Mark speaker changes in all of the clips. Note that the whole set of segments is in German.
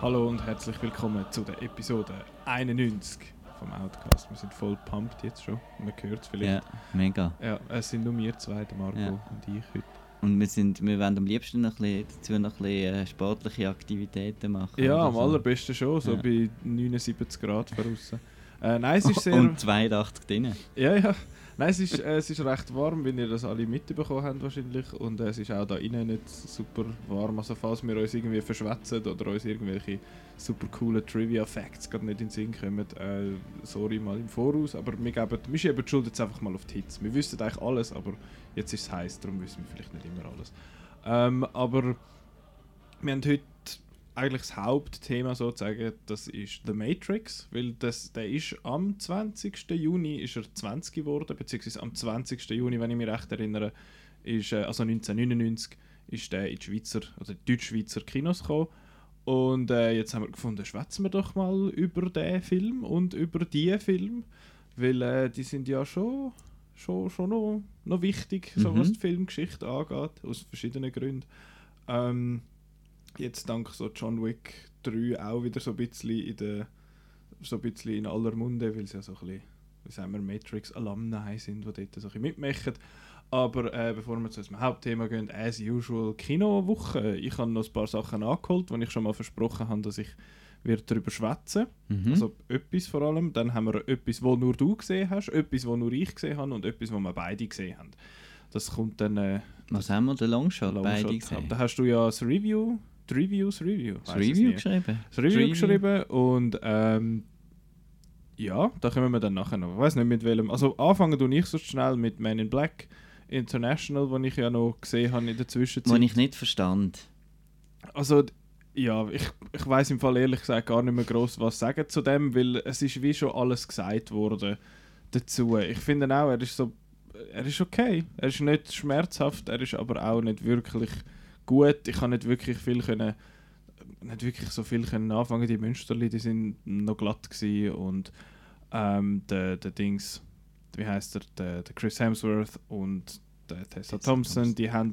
Speaker 1: Hallo und herzlich willkommen zu der Episode 91 vom Outcast. Wir sind voll pumped jetzt schon. Man hört es vielleicht.
Speaker 2: Ja, mega.
Speaker 1: Ja, es sind nur wir zwei, der Marco
Speaker 2: Ja.
Speaker 1: und ich heute.
Speaker 2: Und wir, sind, wir wollen am liebsten noch ein bisschen, dazu noch ein bisschen äh, sportliche Aktivitäten machen.
Speaker 1: Ja, am
Speaker 2: so.
Speaker 1: allerbesten schon, so
Speaker 2: Ja.
Speaker 1: bei 79 Grad draussen. Äh, nein, es ist sehr...
Speaker 2: Und 82 drinnen.
Speaker 1: Ja, ja. Nein, es ist, äh, es ist recht warm, wie ihr das alle mitbekommen habt wahrscheinlich. Und äh, es ist auch da innen nicht super warm. Also falls wir uns irgendwie verschwätzen oder uns irgendwelche super coolen Trivia-Facts gerade nicht in den Sinn kommen, äh, sorry mal im Voraus. Aber wir, geben, wir schieben die Schuld jetzt einfach mal auf die Hits. Wir wüssten eigentlich alles, aber jetzt ist es heiß, darum wissen wir vielleicht nicht immer alles. Ähm, aber wir haben heute eigentlich das Hauptthema sozusagen, das ist The Matrix, weil das, der ist am 20. Juni ist er 20 geworden, beziehungsweise am 20. Juni, wenn ich mich recht erinnere, ist, äh, also 1999, ist der in die Schweizer, oder die Deutsch-Schweizer Kinos gekommen. Und äh, jetzt haben wir gefunden, schwätzen wir doch mal über den Film und über die Film, weil äh, die sind ja schon, schon, schon noch, noch wichtig, so
Speaker 2: Mhm.
Speaker 1: was die Filmgeschichte angeht, aus verschiedenen Gründen. Ähm, jetzt dank so John Wick 3 auch wieder so ein bisschen in der so ein bisschen in aller Munde, weil sie ja so ein bisschen, wie sagen wir, Matrix Alumni sind, die dort so ein bisschen mitmachen. Aber äh, bevor wir zu unserem Hauptthema gehen, as usual Kinowoche. Ich habe noch ein paar Sachen angeholt, die ich schon mal versprochen habe, dass ich wird darüber schwätzen
Speaker 2: Mhm.
Speaker 1: Also etwas vor allem. Dann haben wir etwas, wo nur du gesehen hast, etwas, wo nur ich gesehen habe und etwas, wo wir beide gesehen haben. Das kommt dann äh,
Speaker 2: Was haben wir? Den Longshot,
Speaker 1: Longshot
Speaker 2: beide gesehen.
Speaker 1: Da hast du ja das Review, die Reviews Review,
Speaker 2: Das Review geschrieben.
Speaker 1: das Review
Speaker 2: Review.
Speaker 1: geschrieben und ähm, ja, da kommen wir dann nachher noch. Ich weiß nicht mit welchem. Also anfangen tue ich so schnell mit Man in Black International, den ich ja noch gesehen habe in der Zwischenzeit.
Speaker 2: Was ich nicht verstand.
Speaker 1: Also, ja, ich, ich weiß im Fall ehrlich gesagt gar nicht mehr groß was sagen zu dem, weil es ist wie schon alles gesagt worden dazu. Ich finde auch, er ist so, er ist okay. Er ist nicht schmerzhaft, er ist aber auch nicht wirklich gut. Ich kann nicht wirklich viel können, nicht wirklich so viel können anfangen. Die Münsterli, die sind noch glatt gewesen und ähm, der, der Dings, wie heißt er, der, der Chris Hemsworth und der Tessa Thompson,
Speaker 2: Thompson.
Speaker 1: die haben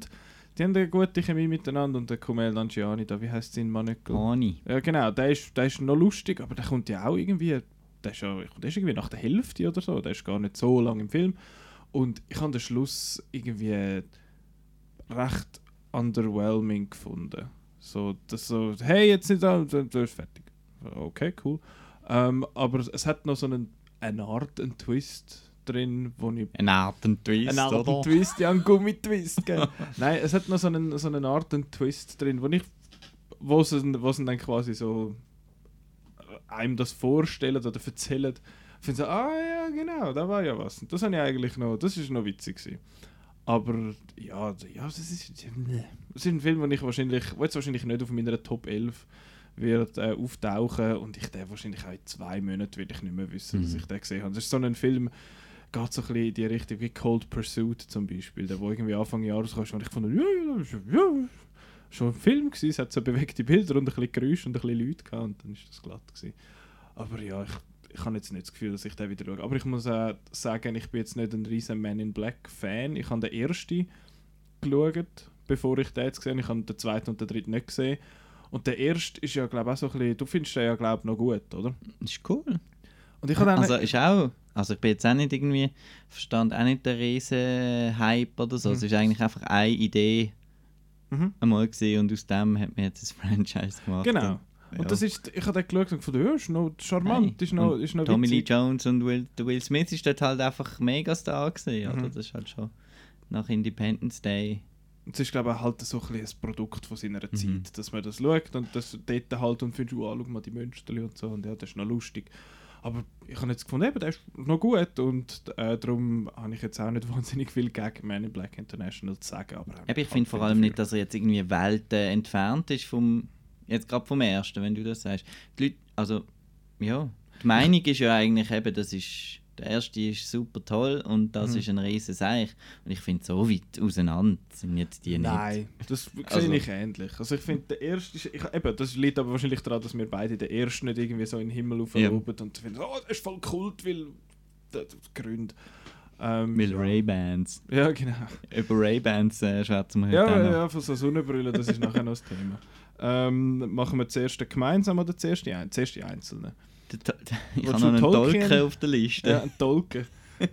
Speaker 1: die haben eine gute Chemie miteinander und der Kumail Nanjiani, da, wie heißt sein Manöckel?
Speaker 2: Ohne.
Speaker 1: Ja genau, der ist, der ist noch lustig, aber der kommt ja auch irgendwie, der ist, ja, der ist irgendwie nach der Hälfte oder so, der ist gar nicht so lang im Film. Und ich habe den Schluss irgendwie recht underwhelming gefunden. So, das so, hey, jetzt nicht da, da da ist fertig. Okay, cool. Ähm, aber es hat noch so einen, eine Art, einen Twist drin, wo ich
Speaker 2: Ein Art und Twist,
Speaker 1: eine Art einen Twist, ja, einen Gummitwist. gell. Nein, es hat noch so einen, so eine Art einen Twist drin, wo ich, wo sie, wo sie dann quasi so äh, einem das vorstellen oder erzählen. Ich finde so, ah ja, genau, da war ja was. Das habe ich eigentlich noch, das ist noch witzig gewesen. Aber ja, d- ja, das ist, das ist ein Film, den ich wahrscheinlich, wo jetzt wahrscheinlich nicht auf meiner Top 11 wird äh, auftauchen und ich den wahrscheinlich auch in zwei Monaten will ich nicht mehr wissen, dass
Speaker 2: Mhm.
Speaker 1: ich den gesehen habe. Das ist so ein Film, geht so ein bisschen in die Richtung wie Cold Pursuit zum Beispiel, der wo irgendwie Anfang Jahres rauskam und ich fand, ja, ja, ja, schon ein Film gewesen, es hat so bewegte Bilder und ein bisschen Geräusche und ein bisschen Leute gehabt und dann ist das glatt gewesen. Aber ja, ich, ich habe jetzt nicht das Gefühl, dass ich den wieder schaue. Aber ich muss auch sagen, ich bin jetzt nicht ein riesen Man in Black Fan. Ich habe den ersten geschaut, bevor ich den jetzt gesehen habe. Ich habe den zweiten und den dritten nicht gesehen. Und der erste ist ja, glaube ich, auch so ein bisschen, du findest den ja, glaube ich, noch gut, oder?
Speaker 2: Ist cool.
Speaker 1: Und ich habe dann...
Speaker 2: Also ist auch, also ich bin jetzt auch nicht irgendwie, verstand auch nicht der riesen Hype oder so.
Speaker 1: Mhm.
Speaker 2: Es ist eigentlich einfach eine Idee
Speaker 1: mhm.
Speaker 2: einmal gesehen und aus dem hat man jetzt ein Franchise gemacht.
Speaker 1: Genau.
Speaker 2: Und, ja.
Speaker 1: das ist, ich habe den geschaut und gefunden, ja, ist noch charmant,
Speaker 2: Hey.
Speaker 1: ist noch, ist noch
Speaker 2: Tommy Lee. Jones und Will, Will Smith ist dort halt einfach Megastar gesehen,
Speaker 1: Mhm.
Speaker 2: oder? Das ist halt schon nach Independence Day.
Speaker 1: Es ist, glaube ich, halt so ein, ein Produkt von seiner
Speaker 2: Mhm.
Speaker 1: Zeit, dass man das schaut und das dort halt und findest, oh, schau mal die Münsterli und so und ja, das ist noch lustig. Aber ich habe jetzt gefunden, eben, der ist noch gut und äh, darum habe ich jetzt auch nicht wahnsinnig viel gegen Man in Black International zu sagen. Aber
Speaker 2: Aber ich finde vor allem nicht, dass er jetzt irgendwie Welten entfernt ist vom, jetzt gerade vom ersten, wenn du das sagst. Die Leute, also, ja, die Meinung ist ja eigentlich eben, das ist, der erste ist super toll und das
Speaker 1: Mhm.
Speaker 2: ist ein riesen Seich. Und ich finde, so weit auseinander sind jetzt die
Speaker 1: Nein, das sehe
Speaker 2: Also-
Speaker 1: ich ähnlich. Also ich finde, der erste ist, ich, eben, das liegt aber wahrscheinlich daran, dass wir beide den ersten nicht irgendwie so in den Himmel aufloben und finden, oh, das ist voll Kult, weil das, das Gründe. Ähm,
Speaker 2: Mit
Speaker 1: ja.
Speaker 2: Ray-Bans.
Speaker 1: Ja, genau.
Speaker 2: Über Ray-Bans äh, schwätzen wir heute
Speaker 1: Ja, ja, ja, von so Sonnenbrille, das ist nachher noch das Thema. Ähm, machen wir zuerst den gemeinsam oder zuerst die, ein zuerst die einzelnen?
Speaker 2: Ich habe noch einen
Speaker 1: Tolkien?
Speaker 2: Tolkien auf der Liste.
Speaker 1: Ja, ein Tolkien.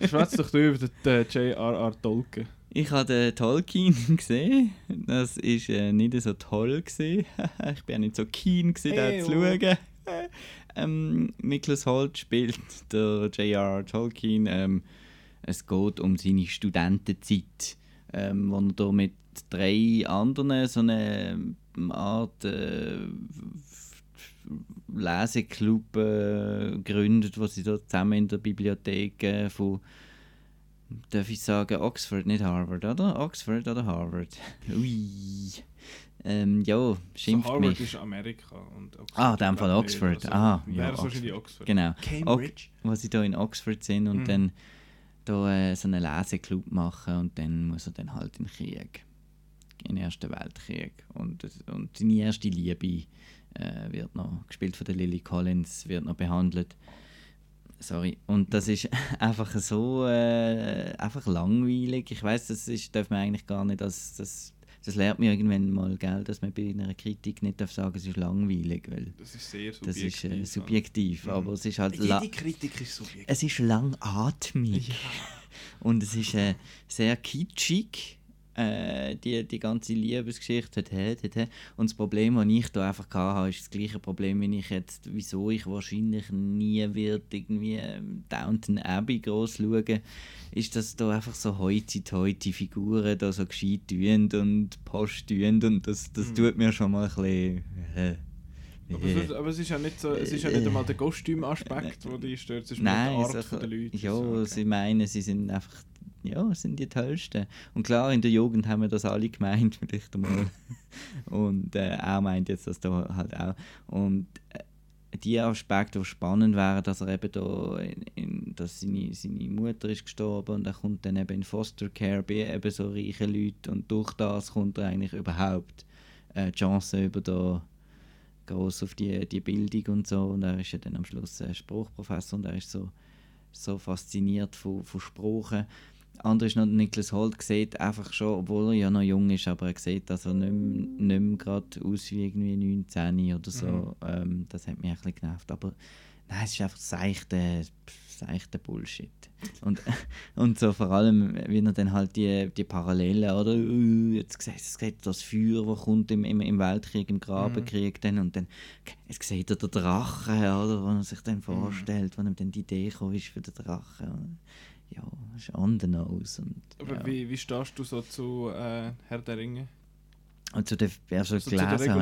Speaker 1: Schwätz doch du über den, J.R.R. Tolkien.
Speaker 2: Ich habe den Tolkien gesehen. Das war äh, nicht so toll. Gewesen. ich bin auch nicht so keen, gewesen,
Speaker 1: Hey,
Speaker 2: den zu schauen. ähm, Nicholas Holt spielt der J.R.R. Tolkien. Ähm, es geht um seine Studentenzeit, ähm, wo er da mit drei anderen so eine Art äh, Leseclub äh, gründet, wo sie da zusammen in der Bibliothek äh, von darf ich sagen, Oxford, nicht Harvard, oder? Oxford oder Harvard? Ui. Ähm, ja,
Speaker 1: So
Speaker 2: schimpft
Speaker 1: Harvard
Speaker 2: mich.
Speaker 1: ist Amerika. Und Oxford
Speaker 2: Ah, in dem Fall Oxford.
Speaker 1: nicht.
Speaker 2: Ah, ja,
Speaker 1: wahrscheinlich Oxford.
Speaker 2: Genau.
Speaker 1: Cambridge.
Speaker 2: wo sie da in Oxford sind und
Speaker 1: Mhm.
Speaker 2: dann da äh, so einen Leseclub machen und dann muss er dann halt in den Krieg. In den Ersten Weltkrieg. Und, das- und seine erste Liebe äh, wird noch, gespielt von der Lily Collins, wird noch behandelt. Sorry. Und das ist einfach so äh, einfach langweilig. Ich weiß, das ist, darf man eigentlich gar nicht als das, das lernt mir irgendwann mal, gell, dass man bei einer Kritik nicht darf sagen, es ist langweilig, weil
Speaker 1: Das ist sehr
Speaker 2: das
Speaker 1: subjektiv.
Speaker 2: ist äh, subjektiv,
Speaker 1: Mhm.
Speaker 2: aber es ist halt
Speaker 1: Jede Kritik ist subjektiv.
Speaker 2: es ist langatmig und es ist äh, sehr kitschig. Äh, die, die ganze Liebesgeschichte. Und das Problem, das ich da einfach hatte, ist das gleiche Problem, wie ich jetzt, wieso ich wahrscheinlich nie wird irgendwie Downton Abbey groß schauen, ist, dass da einfach so heute Figuren da so gescheit tun und Post tun und das, das
Speaker 1: Mhm.
Speaker 2: tut mir schon mal ein bisschen... Äh,
Speaker 1: Aber,
Speaker 2: äh.
Speaker 1: es, aber es ist ja nicht so, es ist ja nicht einmal der Kostümaspekt, der dich stört, es ist
Speaker 2: Nein,
Speaker 1: die Art
Speaker 2: so-
Speaker 1: der Leute.
Speaker 2: Ja,
Speaker 1: okay.
Speaker 2: sie meinen, sie sind einfach, ja, sind die Tollsten. Und klar, in der Jugend haben wir das alle gemeint, vielleicht einmal. Und äh, er meint jetzt das da halt auch. Und äh, die Aspekte, die spannend wären, dass er eben da, in, in, dass seine, seine Mutter ist gestorben und er kommt dann eben in Foster Care bei eben so reichen Leuten und durch das kommt er eigentlich überhaupt äh, die Chance über da groß auf die, die Bildung und so und er ist ja dann am Schluss ein Spruchprofessor und er ist so, so fasziniert von, von Sprachen. Andere ist noch Niklas Holt, sieht einfach schon, obwohl er ja noch jung ist, aber er sieht, dass er nicht mehr, nicht gerade aus wie irgendwie 19 oder so. Ähm, das hat mich ein bisschen genervt. Aber nein, es ist einfach seichte, seichte Bullshit. Und, und so vor allem, wie er dann halt die, die Parallelen, oder? äh, Jetzt sieht, jetzt sieht das Feuer, das kommt im, im, im Weltkrieg, im Grabenkrieg dann und dann jetzt sieht er den Drachen, oder? Wo er sich dann vorstellt, wenn ihm dann die Idee gekommen ist für den Drachen. Ja, ist on the nose. Und,
Speaker 1: Aber
Speaker 2: ja.
Speaker 1: wie, wie stehst du so zu äh, Herr der Ringe?
Speaker 2: und zu der, also
Speaker 1: Also zu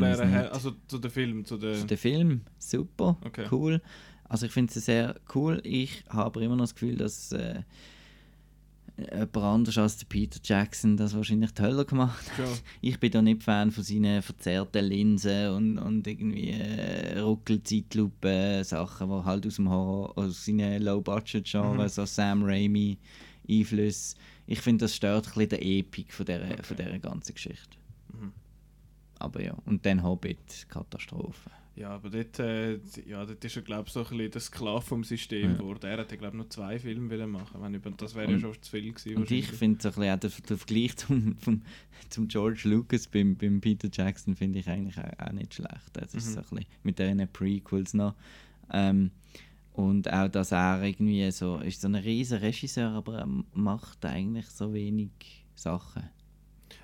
Speaker 2: gelesen es nicht.
Speaker 1: also zu dem Film, zu der...
Speaker 2: Zu der Film, super,
Speaker 1: Okay.
Speaker 2: cool. Also ich finde es sehr cool. Ich habe immer noch das Gefühl, dass äh, jemand anders als der Peter Jackson das wahrscheinlich toller gemacht hat.
Speaker 1: Schon.
Speaker 2: Ich bin da nicht Fan von seinen verzerrten Linsen und, und irgendwie äh, Ruckel-Zeitlupen-Sachen, die halt aus dem Horror, aus seinen Low-Budget-Genre,
Speaker 1: Mhm.
Speaker 2: so Sam Raimi Einflüsse. Ich finde, das stört ein bisschen der Epik von dieser, von dieser ganzen Geschichte.
Speaker 1: Mhm.
Speaker 2: Aber ja, und dann Hobbit, Katastrophe.
Speaker 1: Ja, aber dort, äh, ja, dort ist er, glaube ich, so ein bisschen der Sklave vom System
Speaker 2: Ja.
Speaker 1: geworden. Er hätte, glaube ich, noch zwei Filme wollen machen wenn über, Das wäre ja schon zu viel gewesen.
Speaker 2: Und ich finde so ein bisschen auch der, der Vergleich zum, vom, zum George Lucas beim, beim Peter Jackson finde ich eigentlich auch, auch nicht schlecht. Das ist
Speaker 1: Mhm.
Speaker 2: so ein bisschen mit diesen Prequels noch. Ähm, und auch, dass er irgendwie so, ist so ein riesen Regisseur, aber er macht eigentlich so wenig Sachen.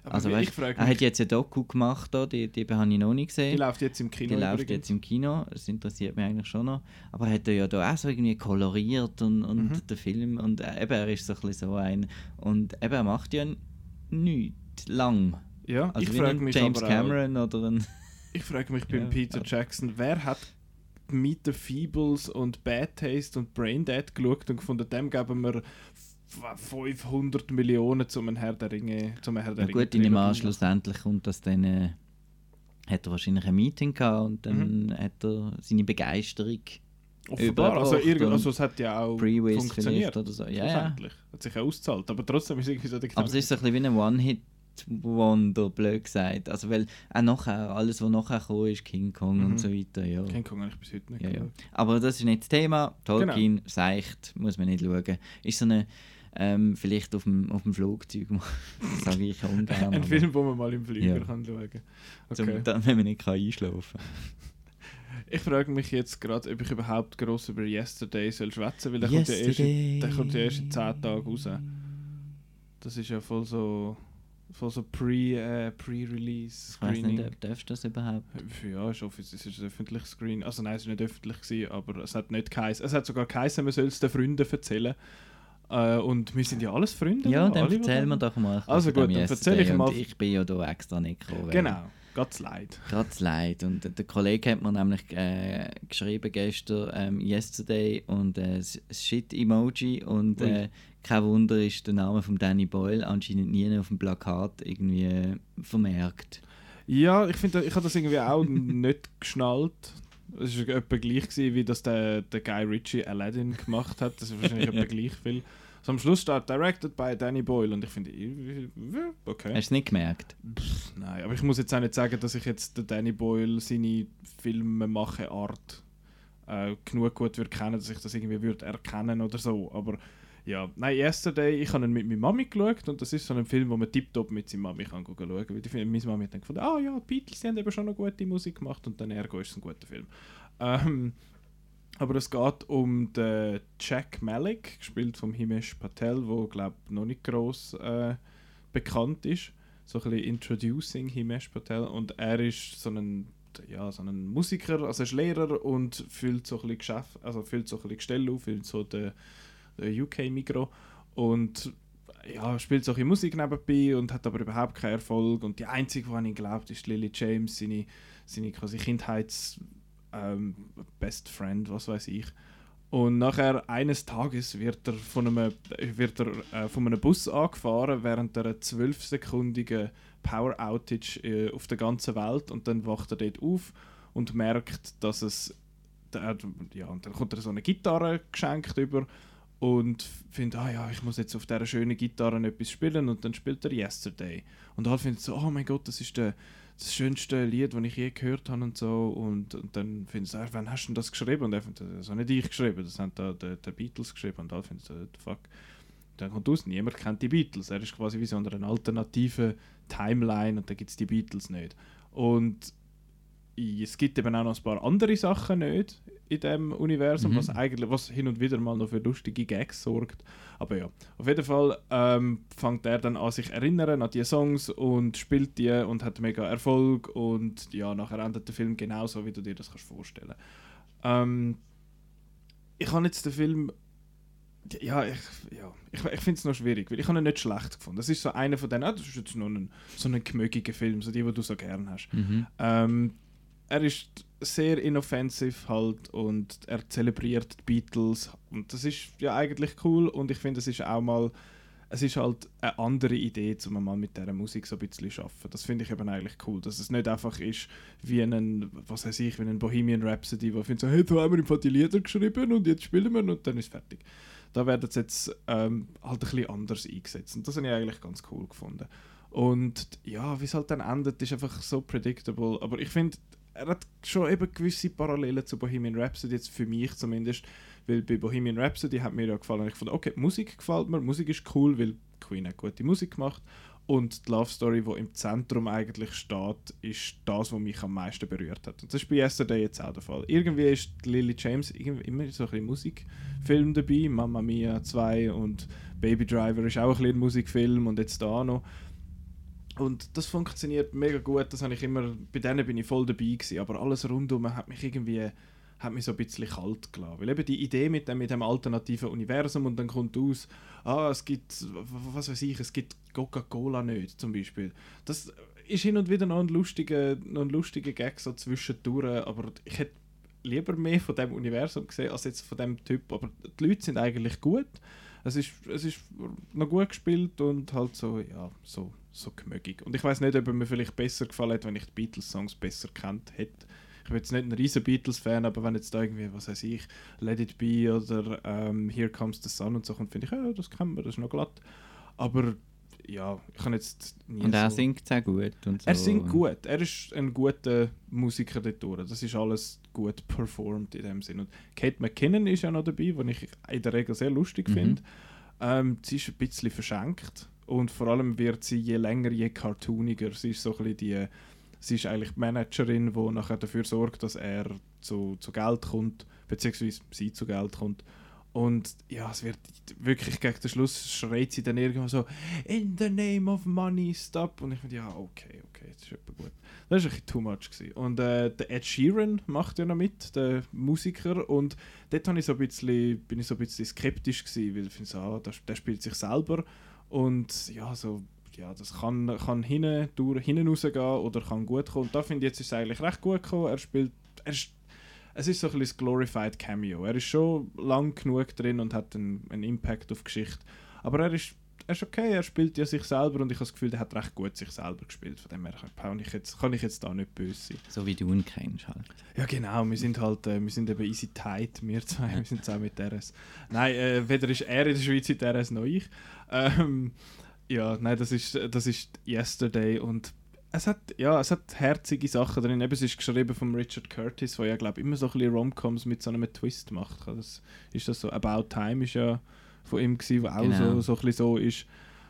Speaker 1: Aber
Speaker 2: also weißt, er hat jetzt eine Doku gemacht, da, die, die habe ich noch nicht gesehen.
Speaker 1: die läuft jetzt im Kino
Speaker 2: Die läuft
Speaker 1: übrigens.
Speaker 2: jetzt im Kino, das interessiert mich eigentlich schon noch. Aber hat er ja da auch so irgendwie koloriert und, und
Speaker 1: Mhm.
Speaker 2: der Film und äh, eben, er ist so ein bisschen so ein. Und eben, er macht ja nichts lang.
Speaker 1: Ja,
Speaker 2: Also
Speaker 1: ich frage mich
Speaker 2: James
Speaker 1: aber
Speaker 2: Cameron oder ein.
Speaker 1: Auch, ich frage mich beim
Speaker 2: Ja,
Speaker 1: Peter Jackson, wer hat Meet the Feebles und Bad Taste und Brain Dead geschaut und gefunden, dem geben wir 500 Millionen zum Herr der Ringe, zum Herr der
Speaker 2: Ja
Speaker 1: Ringe.
Speaker 2: gut, ich an, schlussendlich kommt das dann. Äh, hat er wahrscheinlich ein Meeting gehabt und dann
Speaker 1: Mhm.
Speaker 2: hat er seine Begeisterung
Speaker 1: Offenbar, also, irgend, also es hat ja auch funktioniert.
Speaker 2: oder so. Ja, ja.
Speaker 1: schlussendlich. Hat sich ja ausgezahlt, aber trotzdem ist irgendwie so der
Speaker 2: Aber es ist so ein bisschen wie ein One-Hit-Wonder, blöd gesagt. Also, weil auch nachher, alles, was nachher kam, ist King Kong
Speaker 1: Mhm.
Speaker 2: und so weiter. Ja.
Speaker 1: King Kong habe ich bis heute nicht
Speaker 2: Ja, ja. Aber das ist nicht das Thema. Tolkien,
Speaker 1: Genau.
Speaker 2: seicht, muss man nicht schauen. Ist so eine Ähm, vielleicht auf dem, auf dem Flugzeug, sage ich ungern.
Speaker 1: Ein Film, wo man mal im Flieger
Speaker 2: Ja.
Speaker 1: kann schauen kann. Okay.
Speaker 2: dann, wenn man nicht kann einschlafen
Speaker 1: Ich frage mich jetzt gerade, ob ich überhaupt gross über Yesterday soll schwätzen weil der kommt, ja erst in, der kommt ja erst in 10 Tagen raus. Das ist ja voll so, voll so pre, äh, Pre-Release
Speaker 2: Ich weiß nicht, ob darfst du das überhaupt?
Speaker 1: Ja, ist offiziell, es ist ein öffentliches Screen. Also nein, es war nicht öffentlich, gewesen, aber es hat nicht geheißen. Es hat sogar geheißen, man soll es den Freunden erzählen. Äh, und wir sind ja alles Freunde.
Speaker 2: Ja, dann erzähl mir doch mal.
Speaker 1: Also gut, dann erzähl ich mal-
Speaker 2: ich bin ja da extra nicht gekommen.
Speaker 1: Genau, ganz leid.
Speaker 2: Gerade leid. Und der Kollege hat mir nämlich äh, geschrieben gestern ähm, Yesterday und äh, Shit-Emoji und äh, kein Wunder ist der Name von Danny Boyle anscheinend nie auf dem Plakat irgendwie äh, vermerkt.
Speaker 1: Ja, ich finde, ich habe das irgendwie auch nicht geschnallt. Es war etwa gleich, gewesen, wie das der, der Guy Ritchie Aladdin gemacht hat. Das ist wahrscheinlich etwa gleich viel. Also am Schluss steht Directed by Danny Boyle und ich finde, okay.
Speaker 2: Hast du es nicht gemerkt?
Speaker 1: Pff, Nein, aber ich muss jetzt auch nicht sagen, dass ich jetzt den Danny Boyle seine Filmemache Art äh, genug gut würde kennen, dass ich das irgendwie würde erkennen oder so. Aber ja, nein, Yesterday, ich habe ihn mit meiner Mami geschaut und das ist so ein Film, wo man tiptop mit seiner Mami kann schauen kann. Weil meine Mami hat dann gefunden, ah ja, die Beatles die haben eben schon noch gute Musik gemacht und dann ergo ist ein guter Film. Ähm, aber es geht um den Jack Malik, gespielt von Himesh Patel, wo glaube noch nicht gross äh, bekannt ist. So ein bisschen Introducing Himesh Patel und er ist so ein ja, so ein Musiker, also ist Lehrer und füllt so ein bisschen Geschäft, also füllt so ein bisschen Gestelle auf, füllt so den, den UK-Mikro und ja, spielt so ein bisschen Musik nebenbei und hat aber überhaupt keinen Erfolg. Und die einzige, die an ihn glaubt, ist Lily James, seine, seine quasi Kindheits ähm, Best Friend, was weiß ich. Und nachher eines Tages wird er von einem, wird er, äh, von einem Bus angefahren während einer zwölfsekündigen Power Outage äh, auf der ganzen Welt. Und dann wacht er dort auf und merkt, dass es der, ja, und dann kommt er so eine Gitarre geschenkt über und findet, ah ja, ich muss jetzt auf dieser schönen Gitarre etwas spielen und dann spielt er Yesterday. Und alle finden so, oh mein Gott, das ist der, das schönste Lied, das ich je gehört habe und so. Und, und dann finden sie, ah, wann hast du denn das geschrieben? Und er findet, das habe nicht ich geschrieben, das haben da die, die Beatles geschrieben. Und so, what the fuck. Dann kommt aus, niemand kennt die Beatles. Er ist quasi wie so in einer alternativen Timeline und da gibt es die Beatles nicht. Und es gibt eben auch noch ein paar andere Sachen nicht in dem Universum,
Speaker 2: Mhm.
Speaker 1: was eigentlich was hin und wieder mal noch für lustige Gags sorgt. Aber ja, auf jeden Fall ähm, fängt er dann an sich erinnern an die Songs und spielt die und hat mega Erfolg und ja, nachher endet der Film genauso, wie du dir das kannst vorstellen. Ähm, ich habe jetzt den Film ja, ich, ja, ich, ich finde es noch schwierig, weil ich habe ihn nicht schlecht gefunden. Das ist so einer von denen, ah, das ist jetzt nur ein, so ein gemögiger Film, so die, die du so gern hast.
Speaker 2: Mhm.
Speaker 1: Ähm, er ist sehr inoffensiv halt und er zelebriert die Beatles und das ist ja eigentlich cool und ich finde es ist auch mal es ist halt eine andere Idee, um mal mit dieser Musik so ein bisschen zu arbeiten. Das finde ich eben eigentlich cool, dass es nicht einfach ist wie ein, was weiß ich, wie ein Bohemian Rhapsody, wo findet so, hey, da haben wir im die Lieder geschrieben und jetzt spielen wir und dann ist fertig. Da werden sie jetzt ähm, halt ein bisschen anders eingesetzt und das habe ich eigentlich ganz cool gefunden. Und ja, wie es halt dann endet, ist einfach so predictable, aber ich finde, er hat schon eben gewisse Parallelen zu Bohemian Rhapsody, jetzt für mich zumindest, weil bei Bohemian Rhapsody hat mir ja gefallen, ich fand, okay, Musik gefällt mir, Musik ist cool, weil Queen hat gute Musik gemacht und die Love Story, die im Zentrum eigentlich steht, ist das, was mich am meisten berührt hat. Und das ist bei Yesterday jetzt auch der Fall. Irgendwie ist Lily James immer so ein bisschen Musikfilm dabei, Mamma Mia 2 und Baby Driver ist auch ein bisschen ein Musikfilm und jetzt da noch. Und das funktioniert mega gut, das habe ich immer, bei denen bin ich voll dabei gewesen, aber alles rundum hat mich irgendwie, hat mich so ein bisschen kalt gelassen. Weil eben die Idee mit dem, mit dem alternativen Universum und dann kommt aus, ah, es gibt, was weiß ich, es gibt Coca-Cola nicht, zum Beispiel. Das ist hin und wieder noch ein lustiger, noch ein lustiger Gag so zwischendurch, aber ich hätte lieber mehr von dem Universum gesehen, als jetzt von dem Typ, aber die Leute sind eigentlich gut. Es ist, es ist noch gut gespielt und halt so, ja, so, so gemögig. Und ich weiß nicht, ob er mir vielleicht besser gefallen hat, wenn ich die Beatles-Songs besser kennt hätte. Ich bin jetzt nicht ein riesen Beatles-Fan, aber wenn jetzt da irgendwie, was weiß ich, Let It Be oder ähm, Here Comes the Sun und so kommt, finde ich, ja, das kennen wir, das ist noch glatt. Aber ja, ich kann jetzt nie
Speaker 2: Und er
Speaker 1: so...
Speaker 2: singt sehr gut. Und so.
Speaker 1: Er singt gut. Er ist ein guter Musiker dort durch. Das ist alles gut performt in dem Sinn. Und Kate McKinnon ist ja noch dabei, was ich in der Regel sehr lustig
Speaker 2: Mhm.
Speaker 1: finde. Ähm, sie ist ein bisschen verschenkt und vor allem wird sie je länger, je cartooniger. Sie ist so ein bisschen die, sie ist eigentlich die Managerin, die nachher dafür sorgt, dass er zu, zu Geld kommt, beziehungsweise sie zu Geld kommt. Und ja, es wird wirklich gegen den Schluss schreit sie dann irgendwann so In the name of money, stop. Und ich finde, ja, okay, okay, das ist etwa gut. Das war ein bisschen too much. Gewesen. Und äh, der Ed Sheeran macht ja noch mit, der Musiker. Und dort ich so ein bisschen, bin ich so ein bisschen skeptisch, gewesen, weil ich finde, so, ah, der, der spielt sich selber. Und ja, so, ja, das kann, kann hinten, durch, hinten rausgehen oder kann gut kommen. Und da finde ich, jetzt ist es eigentlich recht gut gekommen. Er spielt, er ist, es ist so ein bisschen glorified Cameo. Er ist schon lang genug drin und hat einen, einen Impact auf die Geschichte. Aber er ist, er ist okay, er spielt ja sich selber und ich habe das Gefühl, er hat recht gut sich selber gespielt. Von dem her kann ich jetzt, kann ich jetzt da nicht böse sein.
Speaker 2: So wie du ihn kennst halt.
Speaker 1: Ja genau, wir sind halt, äh, wir sind eben easy tight, wir zwei, wir sind zusammen mit RS. Nein, äh, weder ist er in der Schweiz in RS noch ich. Ähm, ja, nein, das ist, das ist Yesterday und es hat, ja, es hat herzige Sachen drin. Eben, es ist geschrieben von Richard Curtis, der ja, glaube immer so ein bisschen Romcoms mit so einem Twist macht. Das ist das so, About Time ist ja von ihm gewesen, wo auch
Speaker 2: Genau.
Speaker 1: so, so ein bisschen so ist.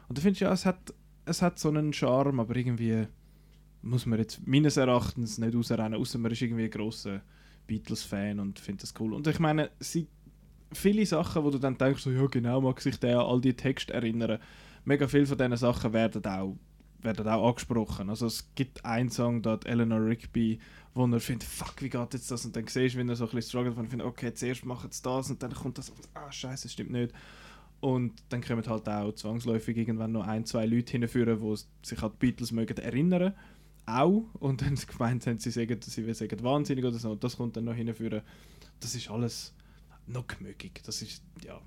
Speaker 1: Und da finde ich, ja, es hat, es hat so einen Charme, aber irgendwie muss man jetzt meines Erachtens nicht rausrennen, außer man ist irgendwie ein grosser Beatles-Fan und findet das cool. Und ich meine, sie, viele Sachen, wo du dann denkst, so, ja genau, mag sich der an all die Texte erinnern, mega viele von diesen Sachen werden auch, werden auch angesprochen. Also es gibt einen Song, da Eleanor Rigby, wo er findet, fuck, wie geht jetzt das? Und dann siehst du, wenn er so ein bisschen struggelt, und findet, okay, zuerst machen sie das und dann kommt das, ah scheiße, das stimmt nicht. Und dann kommen halt auch zwangsläufig irgendwann noch ein, zwei Leute hinführen, die sich an die Beatles mögen erinnern. Auch. Und dann gemeint haben, sie sagen, sie sagen wahnsinnig oder so. Und das kommt dann noch hinführen. Das ist alles noch gemögig. Das ist, ja,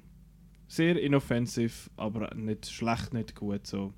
Speaker 1: sehr inoffensiv, aber nicht schlecht, nicht gut. So,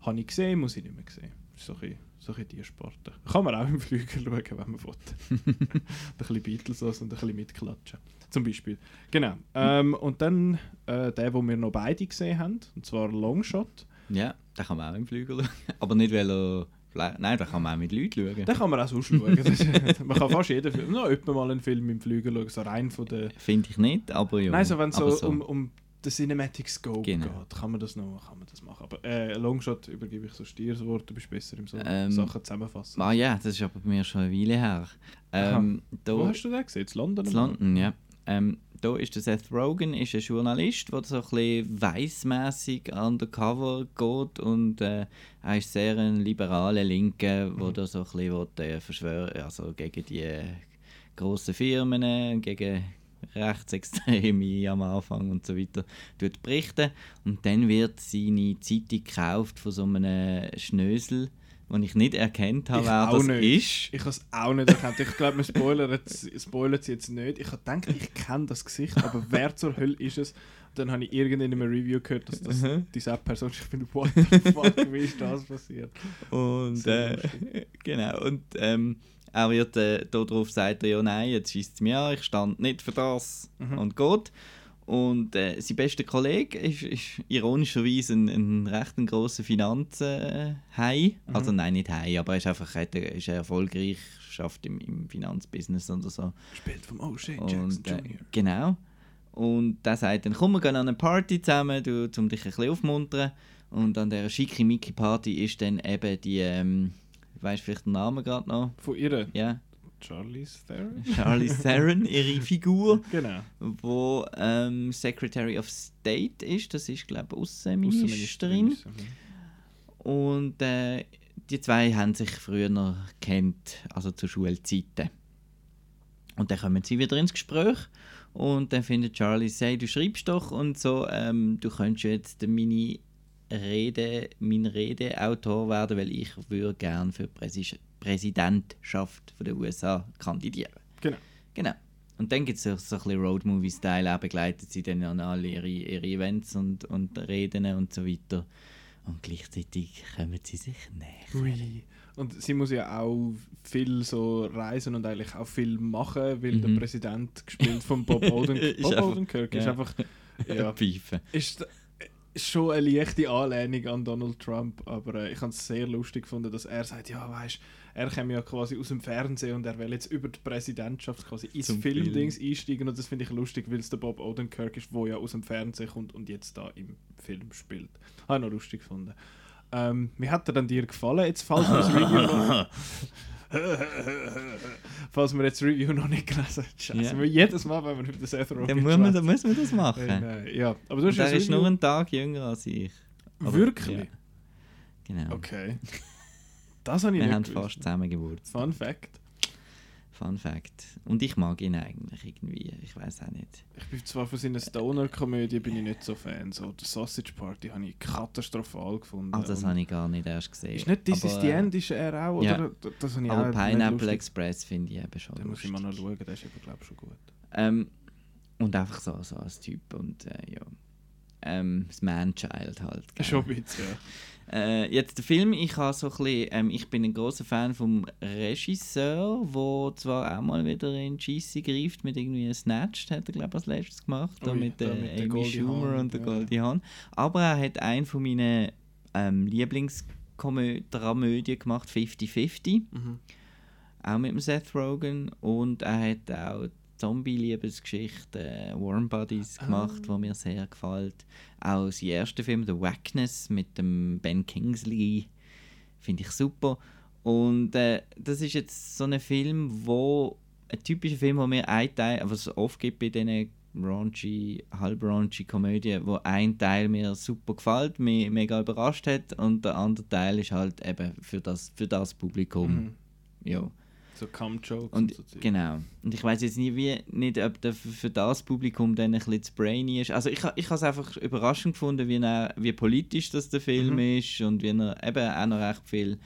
Speaker 1: habe ich gesehen, muss ich nicht mehr sehen. So ein bisschen, so ein bisschen die Sparte. Kann man auch im Flügel schauen, wenn man will. ein bisschen Beatles und ein bisschen mitklatschen. Zum Beispiel. Genau. Ähm, und dann äh, der, den wir noch beide gesehen haben, und zwar Longshot.
Speaker 2: Ja, da kann man auch im Flügel schauen. Aber nicht, weil er... Nein, da kann man auch mit Leuten schauen.
Speaker 1: Den kann man auch sonst schauen. Man kann fast jeden Film, noch etwa mal einen Film im Flügel schauen, so rein von der...
Speaker 2: Finde ich nicht, aber ja.
Speaker 1: Nein, so wenn es so,
Speaker 2: Aber
Speaker 1: Um, um den Cinematic Scope
Speaker 2: Genau.
Speaker 1: geht, kann man das noch kann man das machen. Aber äh, Longshot übergebe ich so dir das Wort, du bist besser im so
Speaker 2: Ähm,
Speaker 1: Sachen zusammenfassen.
Speaker 2: Ah ja, das ist aber bei mir schon eine Weile her. Ähm, da,
Speaker 1: Wo hast du den gesehen? In London?
Speaker 2: in London, ja. Ähm, da ist der Seth Rogen ist ein Journalist, der so ein bisschen weissmässig undercover geht und äh, er ist sehr ein liberaler Linke, wo
Speaker 1: Mhm.
Speaker 2: da so ein bisschen will, äh, verschwören, also gegen die äh, grossen Firmen, gegen Rechtsextreme am Anfang und so weiter, tut berichten. Und dann wird seine Zeitung gekauft von so einem Schnösel, den ich nicht erkannt habe,
Speaker 1: Ich
Speaker 2: wer das
Speaker 1: nicht.
Speaker 2: ist.
Speaker 1: Ich habe es auch nicht erkannt. Ich glaube, wir spoilern es jetzt nicht. Ich habe gedacht, ich kenne das Gesicht, aber wer zur Hölle ist es? Und dann habe ich irgendwann in einem Review gehört, dass das
Speaker 2: Mhm.
Speaker 1: diese Person ist. Ich bin, what the fuck, wie ist das passiert?
Speaker 2: Und äh, genau, und ähm, er wird äh, darauf sagt er, ja nein, jetzt schießt es mir an, ich stand nicht für das
Speaker 1: Mhm.
Speaker 2: und geht. Und äh, sein bester Kollege ist, ist ironischerweise ein, ein recht ein grosser Finanzhai. Äh,
Speaker 1: Mhm.
Speaker 2: Also nein, nicht Hai, aber er ist einfach hat, ist erfolgreich, schafft im, im Finanzbusiness oder so.
Speaker 1: Gespielt vom O'Shea Jackson
Speaker 2: äh,
Speaker 1: Jr.
Speaker 2: genau. Und der sagt dann, komm, wir gehen an eine Party zusammen, du, um dich ein bisschen aufmuntern. Und an dieser Schickimicki-Party ist dann eben die, ähm, weißt vielleicht den Namen gerade noch?
Speaker 1: Von ihr,
Speaker 2: Ja,
Speaker 1: Charlize Theron?
Speaker 2: Charlie Theron, ihre Figur,
Speaker 1: Genau.
Speaker 2: wo ähm, Secretary of State ist, das ist glaube ich Außenministerin. Und äh, die zwei haben sich früher kennt, also zu Schulzeiten. Und dann kommen sie wieder ins Gespräch und dann findet Charlie, say, du schreibst doch und so, ähm, du könntest jetzt meine Rede, mein Redeautor werden, weil ich würde gerne für Präsi Präsidentschaft der USA kandidieren.
Speaker 1: Genau.
Speaker 2: Genau. Und dann gibt es so, so ein bisschen Roadmovie-Style, auch begleitet sie dann an alle ihre, ihre Events und, und Reden und so weiter. Und gleichzeitig kommen sie sich näher.
Speaker 1: Ui. Und sie muss ja auch viel so reisen und eigentlich auch viel machen, weil der
Speaker 2: Mhm.
Speaker 1: Präsident gespielt von Bob Odenkirk.
Speaker 2: Ist
Speaker 1: Bob
Speaker 2: einfach-
Speaker 1: Odenkirk ist
Speaker 2: ja.
Speaker 1: einfach. Ja, ist, schon eine leichte Anlehnung an Donald Trump, aber äh, ich habe es sehr lustig gefunden, dass er sagt, ja, weißt, er käme ja quasi aus dem Fernsehen und er will jetzt über die Präsidentschaft quasi ins
Speaker 2: Zum
Speaker 1: Filmdings einsteigen und das finde ich lustig, weil es der Bob Odenkirk ist, der ja aus dem Fernsehen kommt und jetzt da im Film spielt. Habe ich noch lustig gefunden. Ähm, wie hat er dann dir gefallen? Jetzt, falls wir das Review noch, falls wir jetzt das Review noch nicht gelesen haben. Scheiße, wir jedes Mal, wenn wir über den Seth Rogen
Speaker 2: Dann muss man, dann muss man das machen.
Speaker 1: Äh, ja, aber du hast
Speaker 2: er
Speaker 1: das
Speaker 2: ist nur einen Tag jünger als ich. Aber,
Speaker 1: Wirklich?
Speaker 2: Ja, genau.
Speaker 1: Okay. Das habe ich
Speaker 2: Wir haben
Speaker 1: gewusst.
Speaker 2: fast zusammen Geburtstag.
Speaker 1: Fun Fact.
Speaker 2: Fun Fact. Und ich mag ihn eigentlich irgendwie. Ich weiß auch nicht.
Speaker 1: Ich bin zwar von seiner Stoner-Komödie bin ich nicht so Fan. So, die Sausage Party habe ich katastrophal gefunden.
Speaker 2: Also das habe ich gar nicht erst gesehen.
Speaker 1: ist nicht This is
Speaker 2: Aber,
Speaker 1: the
Speaker 2: äh,
Speaker 1: End, ist er auch?
Speaker 2: ja.
Speaker 1: Oder? Das habe ich
Speaker 2: Aber
Speaker 1: auch
Speaker 2: Pineapple. Express finde ich eben schon
Speaker 1: Den muss ich mal noch schauen, der ist aber glaube ich schon gut.
Speaker 2: Ähm, und einfach so, so als Typ und äh, ja. Ähm, das Man-Child halt. gell?
Speaker 1: Schon ein bisschen, ja.
Speaker 2: Äh, jetzt der Film, ich habe so ein bisschen, ähm, ich bin ein großer Fan vom Regisseur, wo zwar auch mal wieder in Scheisse greift mit irgendwie Snatched, hat er glaube ich als letztes gemacht, da
Speaker 1: Ui,
Speaker 2: mit, äh,
Speaker 1: mit der
Speaker 2: Amy Schumer
Speaker 1: Hawn,
Speaker 2: und der
Speaker 1: ja.
Speaker 2: Goldie Hawn. Aber er hat einen von meinen ähm, Lieblingsdramödien gemacht, 50-50,
Speaker 1: Mhm.
Speaker 2: auch mit dem Seth Rogen und er hat auch Zombie-Liebesgeschichte äh, Warm Bodies gemacht,
Speaker 1: Ah.
Speaker 2: wo mir sehr gefällt. Auch sein erster Film, The Wackness, mit dem Ben Kingsley, finde ich super. Und äh, das ist jetzt so ein Film, wo ein typischer Film, wo mir ein Teil, was es oft gibt bei diesen raunchy, halb raunchy Komödien, wo ein Teil mir super gefällt, mich mega überrascht hat und der andere Teil ist halt eben für das, für das Publikum.
Speaker 1: Mhm.
Speaker 2: Ja.
Speaker 1: So Cum-Jokes
Speaker 2: Und,
Speaker 1: so Zeug.
Speaker 2: genau. Und ich weiß jetzt nie, wie, nicht, ob der für, das Publikum dann ein bisschen zu brainy ist. Also ich, ich habe es einfach überraschend gefunden, wie, er, wie politisch das der Film
Speaker 1: Mhm.
Speaker 2: ist und wie er eben auch noch recht viel...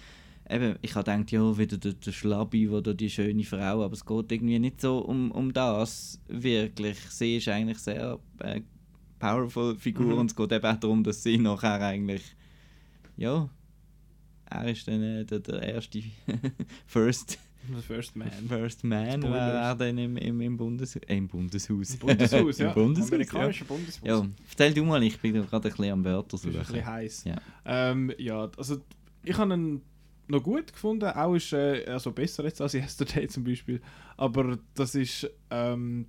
Speaker 2: Eben, ich habe gedacht, ja, wieder der, der Schlabbi oder die schöne Frau, aber es geht irgendwie nicht so um, um das wirklich. Sie ist eigentlich sehr äh, powerful Figur
Speaker 1: Mhm.
Speaker 2: und es geht eben auch darum, dass sie nachher eigentlich... Ja, er ist dann äh, der, der erste First...
Speaker 1: First Man.
Speaker 2: First Man war er dann im, im, im, Bundeshaus. Äh, im Bundeshaus.
Speaker 1: Im Bundeshaus, ja.
Speaker 2: Im Bundeshaus, ja.
Speaker 1: Bundeshaus.
Speaker 2: ja. Erzähl du mal, ich bin gerade ein bisschen am Wörter
Speaker 1: ist ein
Speaker 2: suchen.
Speaker 1: bisschen heiß.
Speaker 2: Ja.
Speaker 1: Ähm, ja, also ich habe ihn noch gut gefunden, auch ist äh, also besser jetzt als Yesterday zum Beispiel, aber das ist, ähm,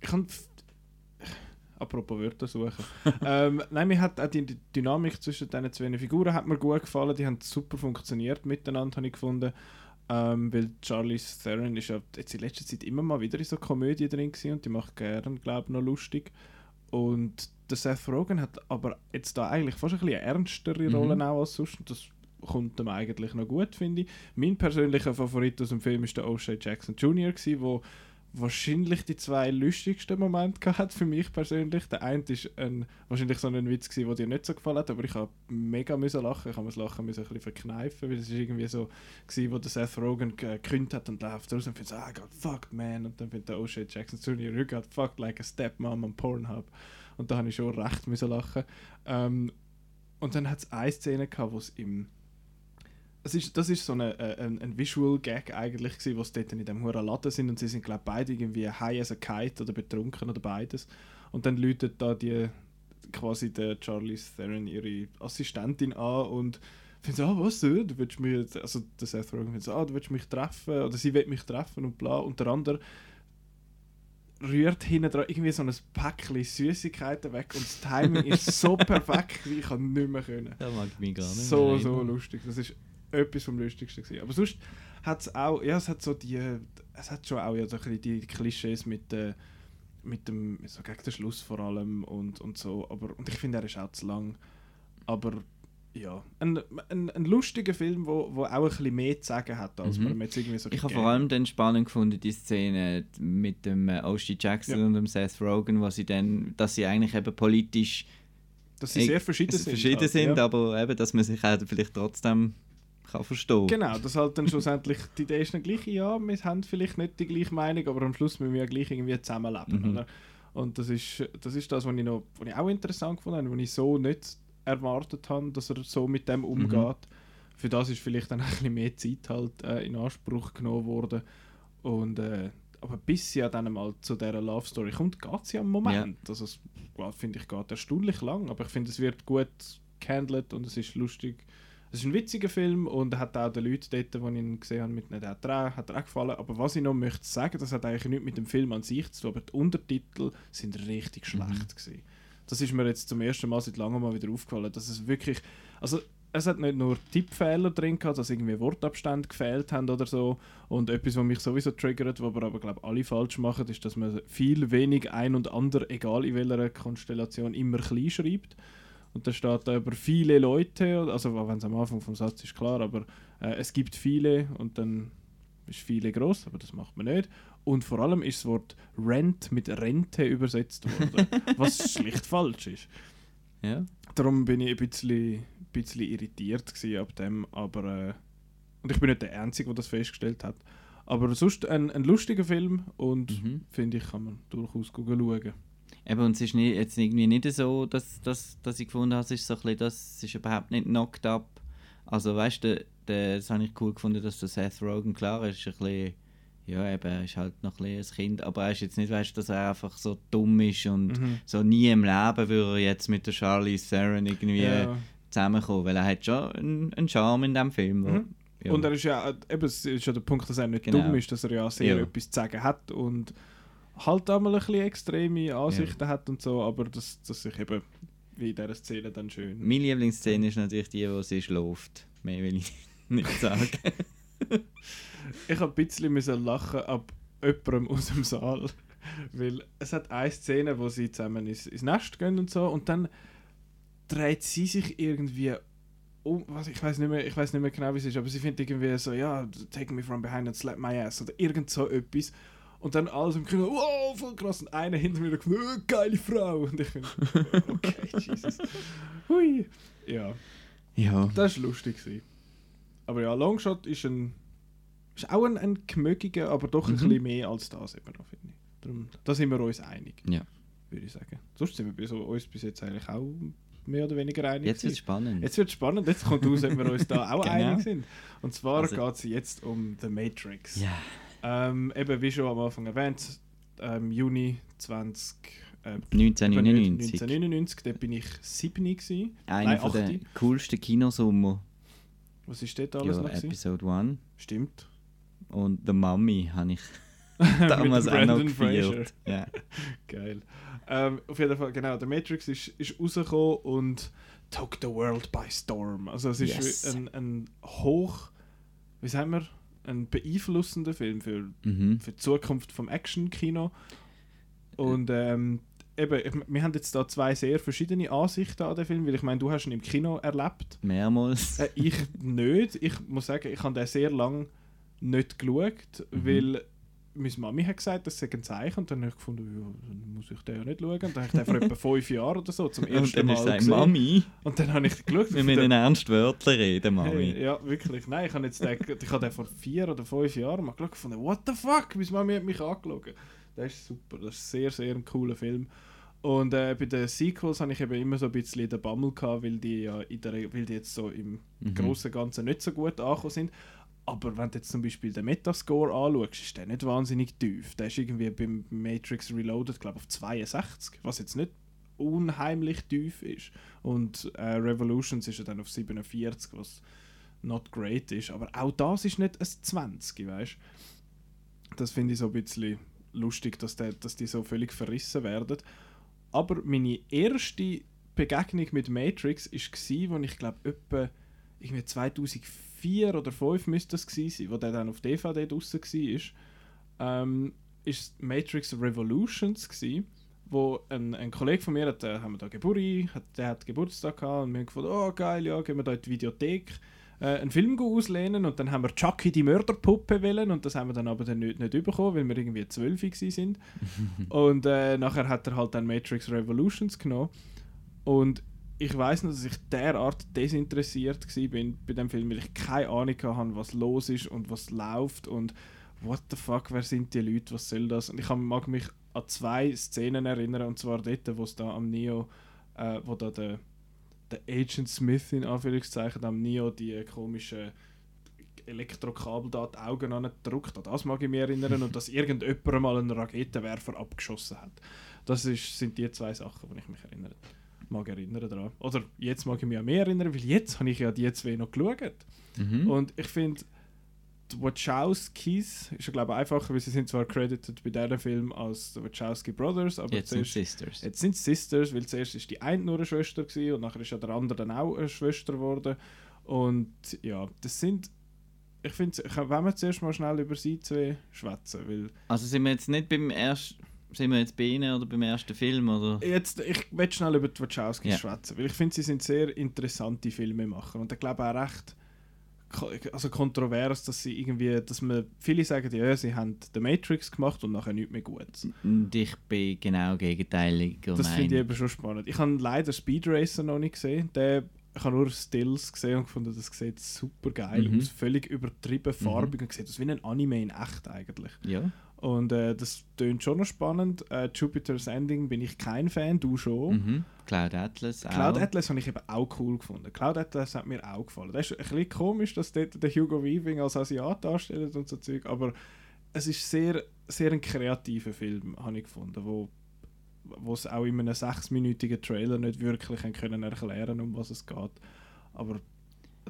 Speaker 1: ich kann, apropos Wörter suchen, ähm, nein, mir hat auch die die Dynamik zwischen diesen zwei Figuren hat mir gut gefallen, die haben super funktioniert miteinander, habe ich gefunden, ähm, weil Charlie Theron ist ja jetzt in letzter Zeit immer mal wieder in so Komödie drin gewesen und die macht gerne, glaube ich, noch lustig und der Seth Rogen hat aber jetzt da eigentlich fast ein bisschen ernstere
Speaker 2: Mhm.
Speaker 1: Rolle auch als sonst. Und das kommt ihm eigentlich noch gut, finde ich. Mein persönlicher Favorit aus dem Film ist der O'Shea Jackson Jr., gewesen, wo wahrscheinlich die zwei lustigsten Momente gehabt für mich persönlich. Der eine ist ein, wahrscheinlich so ein Witz, der dir nicht so gefallen hat, aber ich habe mega müssen lachen. Ich habe das Lachen müssen ein bisschen verkneifen, weil es ist irgendwie so gewesen, wo der Seth Rogen ge- gekündigt hat und läuft raus und findet so, I got fucked, man. Und dann findet der O'Shea Jackson Jr., you got fucked like a stepmom on Pornhub. Und da habe ich schon recht müssen lachen. Ähm, und dann hat es eine Szene gehabt, wo es im es ist, das ist so eine, äh, ein, ein Visual Gag eigentlich gewesen, wo sie dort in dem hohen Laden sind und sie sind glaube beide irgendwie high as a kite oder betrunken oder beides und dann läutet da die quasi der Charlie Theron ihre Assistentin an und findet so, ah was du, du willst mich jetzt, also der Seth Rogen findet so, ah du willst mich treffen oder sie will mich treffen und bla und der andere rührt hinten dran irgendwie so ein Päckchen Süßigkeiten weg und das Timing ist so perfekt, ich kann nicht mehr können.
Speaker 2: Da mag ich mich gar nicht
Speaker 1: So, so lustig. Das ist etwas vom Lustigsten gewesen. Aber sonst hat es auch, ja, es hat so die, es hat schon auch ja, so ein die Klischees mit, äh, mit dem, so gegen den Schluss vor allem und, und so. Aber, und ich finde, er ist auch zu lang. Aber ja, ein, ein, ein lustiger Film, wo, wo auch ein bisschen mehr zu sagen hat, als
Speaker 2: Mhm.
Speaker 1: man jetzt irgendwie so
Speaker 2: Ich habe vor allem dann spannend gefunden, die Szene mit dem äh, O.J. Jackson
Speaker 1: Ja.
Speaker 2: und dem Seth Rogen, wo sie dann, dass sie eigentlich eben politisch
Speaker 1: Dass sie sehr verschieden sind.
Speaker 2: verschieden
Speaker 1: halt,
Speaker 2: sind,
Speaker 1: ja.
Speaker 2: aber eben, dass man sich auch vielleicht trotzdem kann verstehen.
Speaker 1: Genau, dass halt dann schlussendlich die Idee ist dann gleich, ja, wir haben vielleicht nicht die gleiche Meinung, aber am Schluss müssen wir ja gleich irgendwie zusammenleben,
Speaker 2: Mhm.
Speaker 1: oder? Und das ist, das ist das, was ich, noch, was ich auch interessant gefunden habe, was ich so nicht erwartet habe, dass er so mit dem umgeht. Für das ist vielleicht dann ein bisschen mehr Zeit halt äh, in Anspruch genommen worden. Und äh, aber bis sie ja dann mal zu dieser Love Story kommt, geht sie am Moment. Also es ja, finde ich geht erstaunlich lang, aber ich finde es wird gut gehandelt und es ist lustig. Es ist ein witziger Film und er hat auch den Leuten dort, die ich ihn gesehen habe, mit nicht hat er, auch, hat er auch gefallen. Aber was ich noch möchte sagen, das hat eigentlich nichts mit dem Film an sich zu tun, aber die Untertitel sind richtig
Speaker 2: Mhm.
Speaker 1: schlecht gewesen. Das ist mir jetzt zum ersten Mal seit langem mal wieder aufgefallen, dass es wirklich, also es hat nicht nur Tippfehler drin gehabt, dass irgendwie Wortabstände gefehlt haben oder so und etwas, was mich sowieso triggert, was aber, aber glaube alle falsch machen, ist, dass man viel wenig ein und ander, egal in welcher Konstellation, immer klein schreibt. Und da steht da über viele Leute, also wenn es am Anfang vom Satz ist klar, aber äh, es gibt viele und dann ist viele groß, aber das macht man nicht. Und vor allem ist das Wort Rent mit Rente übersetzt worden, was schlicht falsch ist.
Speaker 2: Ja.
Speaker 1: Darum bin ich ein bisschen, bisschen irritiert ab dem, aber äh, und ich bin nicht der Einzige, der das festgestellt hat. Aber sonst ein, ein lustiger Film und
Speaker 2: Mhm.
Speaker 1: finde ich, kann man durchaus schauen.
Speaker 2: Eben, und es ist nicht, jetzt irgendwie nicht so, dass, dass, dass ich gefunden habe, es ist so ein bisschen, das es ist überhaupt nicht knocked up. Also weißt du, das habe ich cool gefunden, dass der Seth Rogen, klar, ist ein bisschen, ja eben, er ist halt noch ein, ein Kind, aber er ist jetzt nicht, weißt du, dass er einfach so dumm ist und
Speaker 1: Mhm.
Speaker 2: so nie im Leben würde er jetzt mit der Charlie Theron irgendwie
Speaker 1: Ja.
Speaker 2: zusammenkommen, weil er hat schon einen, einen Charme in dem Film. wo-
Speaker 1: Mhm.
Speaker 2: ja.
Speaker 1: Und er ist ja, eben, es ist ja der Punkt, dass er nicht
Speaker 2: Genau.
Speaker 1: dumm ist, dass er ja sehr
Speaker 2: Ja.
Speaker 1: etwas zu sagen hat und halt auch mal ein bisschen extreme Ansichten hat und so, aber das, das sich eben wie in dieser Szene dann schön.
Speaker 2: Meine Lieblingsszene ist natürlich die, wo sie schläft. Mehr will ich nicht sagen.
Speaker 1: Ich habe ein bisschen müssen lachen ab jemandem aus dem Saal, weil es hat eine Szene, wo sie zusammen ins, ins Nest gehen und so und dann dreht sie sich irgendwie um, was ich weiß nicht mehr, ich weiß nicht mehr genau wie es ist, aber sie findet irgendwie so, ja, take me from behind and slap my ass oder irgend so etwas und dann alles im Kino, wow, voll krass und einer hinter mir sagt, oh, geile Frau und ich finde, okay, Jesus, hui, ja.
Speaker 2: ja.
Speaker 1: Das war lustig. Gewesen. Aber ja, Longshot ist ein. Ist auch ein, ein gemögiger, aber doch ein
Speaker 2: Mhm.
Speaker 1: bisschen mehr als das eben noch, finde ich. Darum, da sind wir uns einig,
Speaker 2: Ja.
Speaker 1: würde ich sagen. Sonst sind wir bei so, uns bis jetzt eigentlich auch mehr oder weniger einig.
Speaker 2: Jetzt wird es spannend.
Speaker 1: jetzt wird spannend, jetzt kommt raus, ob wir uns da auch
Speaker 2: Genau.
Speaker 1: einig sind. Und zwar
Speaker 2: Also-
Speaker 1: geht es jetzt um The Matrix.
Speaker 2: ja.
Speaker 1: Ähm, eben wie schon am Anfang erwähnt, ähm, Juni 20. Äh,
Speaker 2: 1999.
Speaker 1: 1999, dort bin ich 7 gewesen.
Speaker 2: Einer von der coolsten Kinosummer.
Speaker 1: Was ist dort alles
Speaker 2: Ja,
Speaker 1: noch?
Speaker 2: Episode 1.
Speaker 1: Stimmt.
Speaker 2: Und The Mummy habe ich damals auch noch gefeiert. Ja.
Speaker 1: Geil. Ähm, auf jeden Fall, genau, der Matrix ist, ist rausgekommen und took the world by storm. Also es ist
Speaker 2: Yes.
Speaker 1: ein, ein hoch, wie sagen wir, ein beeinflussender Film für,
Speaker 2: Mhm.
Speaker 1: für die Zukunft vom Action-Kino. Und ähm, eben, wir haben jetzt da zwei sehr verschiedene Ansichten an den Film, weil ich meine, du hast ihn im Kino erlebt.
Speaker 2: Mehrmals.
Speaker 1: Äh, ich nicht. Ich muss sagen, ich habe den sehr lange nicht geschaut,
Speaker 2: Mhm.
Speaker 1: weil meine Mami hat gesagt, das sei ein Zeichen. Und dann habe ich gefunden, ja, dann muss ich den ja nicht schauen. Und dann habe ich den vor etwa fünf Jahren oder so zum ersten
Speaker 2: Und dann
Speaker 1: Mal
Speaker 2: ist es
Speaker 1: gesehen.
Speaker 2: Mami.
Speaker 1: Und dann habe ich geschaut.
Speaker 2: Wir müssen
Speaker 1: dann-
Speaker 2: ernst Wörter reden, Mami.
Speaker 1: Hey, ja, wirklich. Nein, ich habe jetzt den, ich habe den vor vier oder fünf Jahren mal geschaut und gefunden, what the fuck? Meine Mami hat mich angeschaut. Das ist super. Das ist sehr, sehr ein cooler Film. Und äh, bei den Sequels habe ich eben immer so ein bisschen den Bammel gehabt, weil die ja in der, weil die jetzt so im
Speaker 2: Mhm.
Speaker 1: Großen Ganzen nicht so gut angekommen sind. Aber wenn du jetzt zum Beispiel den Metascore anschaust, ist der nicht wahnsinnig tief. Der ist irgendwie beim Matrix Reloaded, glaube auf 62, was jetzt nicht unheimlich tief ist. Und äh, Revolutions ist ja dann auf 47, was not great ist. Aber auch das ist nicht ein 20, weißt? Das finde ich so ein bisschen lustig, dass, der, dass die so völlig verrissen werden. Aber meine erste Begegnung mit Matrix war, als ich glaube, etwa irgendwie 2004 oder 2005 müsste das gewesen sein, wo der dann auf DVD draussen war, ähm, ist Matrix Revolutions gewesen, wo ein, ein Kollege von mir, hat, äh, haben wir da Geburt, hat, der hat Geburtstag gehabt und wir haben gefunden, oh geil, ja, gehen wir da in die Videothek äh, einen Film auslehnen und dann haben wir Chucky die Mörderpuppe wählen und das haben wir dann aber dann nicht, nicht bekommen, weil wir irgendwie zwölf sind. und äh, nachher hat er halt dann Matrix Revolutions genommen und ich weiß noch, dass ich derart desinteressiert war bin bei dem Film, weil ich keine Ahnung hatte, was los ist und was läuft und what the fuck, wer sind die Leute, was soll das? Und ich kann- mag mich an zwei Szenen erinnern, und zwar dort, wo es da am Neo, äh, wo da der, der Agent Smith in Anführungszeichen am Neo die komische Elektrokabel da die Augen an drückt. An das mag ich mich erinnern. und dass irgendjemand mal einen Raketenwerfer abgeschossen hat. Das ist, sind die zwei Sachen, die ich mich erinnere. Mag erinnern daran. Oder jetzt mag ich mich an mehr erinnern, weil jetzt habe ich ja die zwei noch geschaut.
Speaker 2: Mhm.
Speaker 1: Und ich finde, die Wachowskis ist ja glaube ich einfacher, weil sie sind zwar credited bei diesem Film als die Wachowski Brothers, aber
Speaker 2: Jetzt sind
Speaker 1: zuerst,
Speaker 2: Sisters.
Speaker 1: jetzt sind Sisters, weil zuerst ist die eine nur eine Schwester gewesen, und nachher ist ja der andere dann auch eine Schwester geworden. Und ja, das sind, ich finde, wenn wir zuerst mal schnell über sie zwei schwätzen, weil
Speaker 2: Also sind wir jetzt nicht beim ersten, sind wir jetzt bei Ihnen oder beim ersten Film oder?
Speaker 1: Jetzt, ich will schnell über die Wachowskis
Speaker 2: Ja.
Speaker 1: schwätzen, weil ich finde, sie sind sehr interessante Filmemacher und ich glaube auch recht also kontrovers, dass sie irgendwie, dass man, viele sagen, ja, sie haben The Matrix gemacht und nachher nichts mehr gut.
Speaker 2: Und ich bin genau gegenteiliger
Speaker 1: Das finde ich eben schon spannend. Ich habe leider Speed Racer noch nicht gesehen. Der, ich habe nur Stills gesehen und gefunden, das sieht super geil
Speaker 2: Mhm.
Speaker 1: aus. Völlig übertrieben farbig und sieht aus wie ein Anime in echt eigentlich.
Speaker 2: Ja.
Speaker 1: Und äh, das tönt schon noch spannend. Äh, Jupiter's Ending bin ich kein Fan, du schon.
Speaker 2: Mhm. Cloud Atlas auch.
Speaker 1: Cloud Atlas habe ich eben auch cool gefunden. Cloud Atlas hat mir auch gefallen. Das ist ein bisschen komisch, dass dort der Hugo Weaving als Asiat darstellt und so Zeug, aber es ist sehr, sehr ein kreativer Film, habe ich gefunden, wo wo es auch in einem sechsminütigen Trailer nicht wirklich können erklären um was es geht. Aber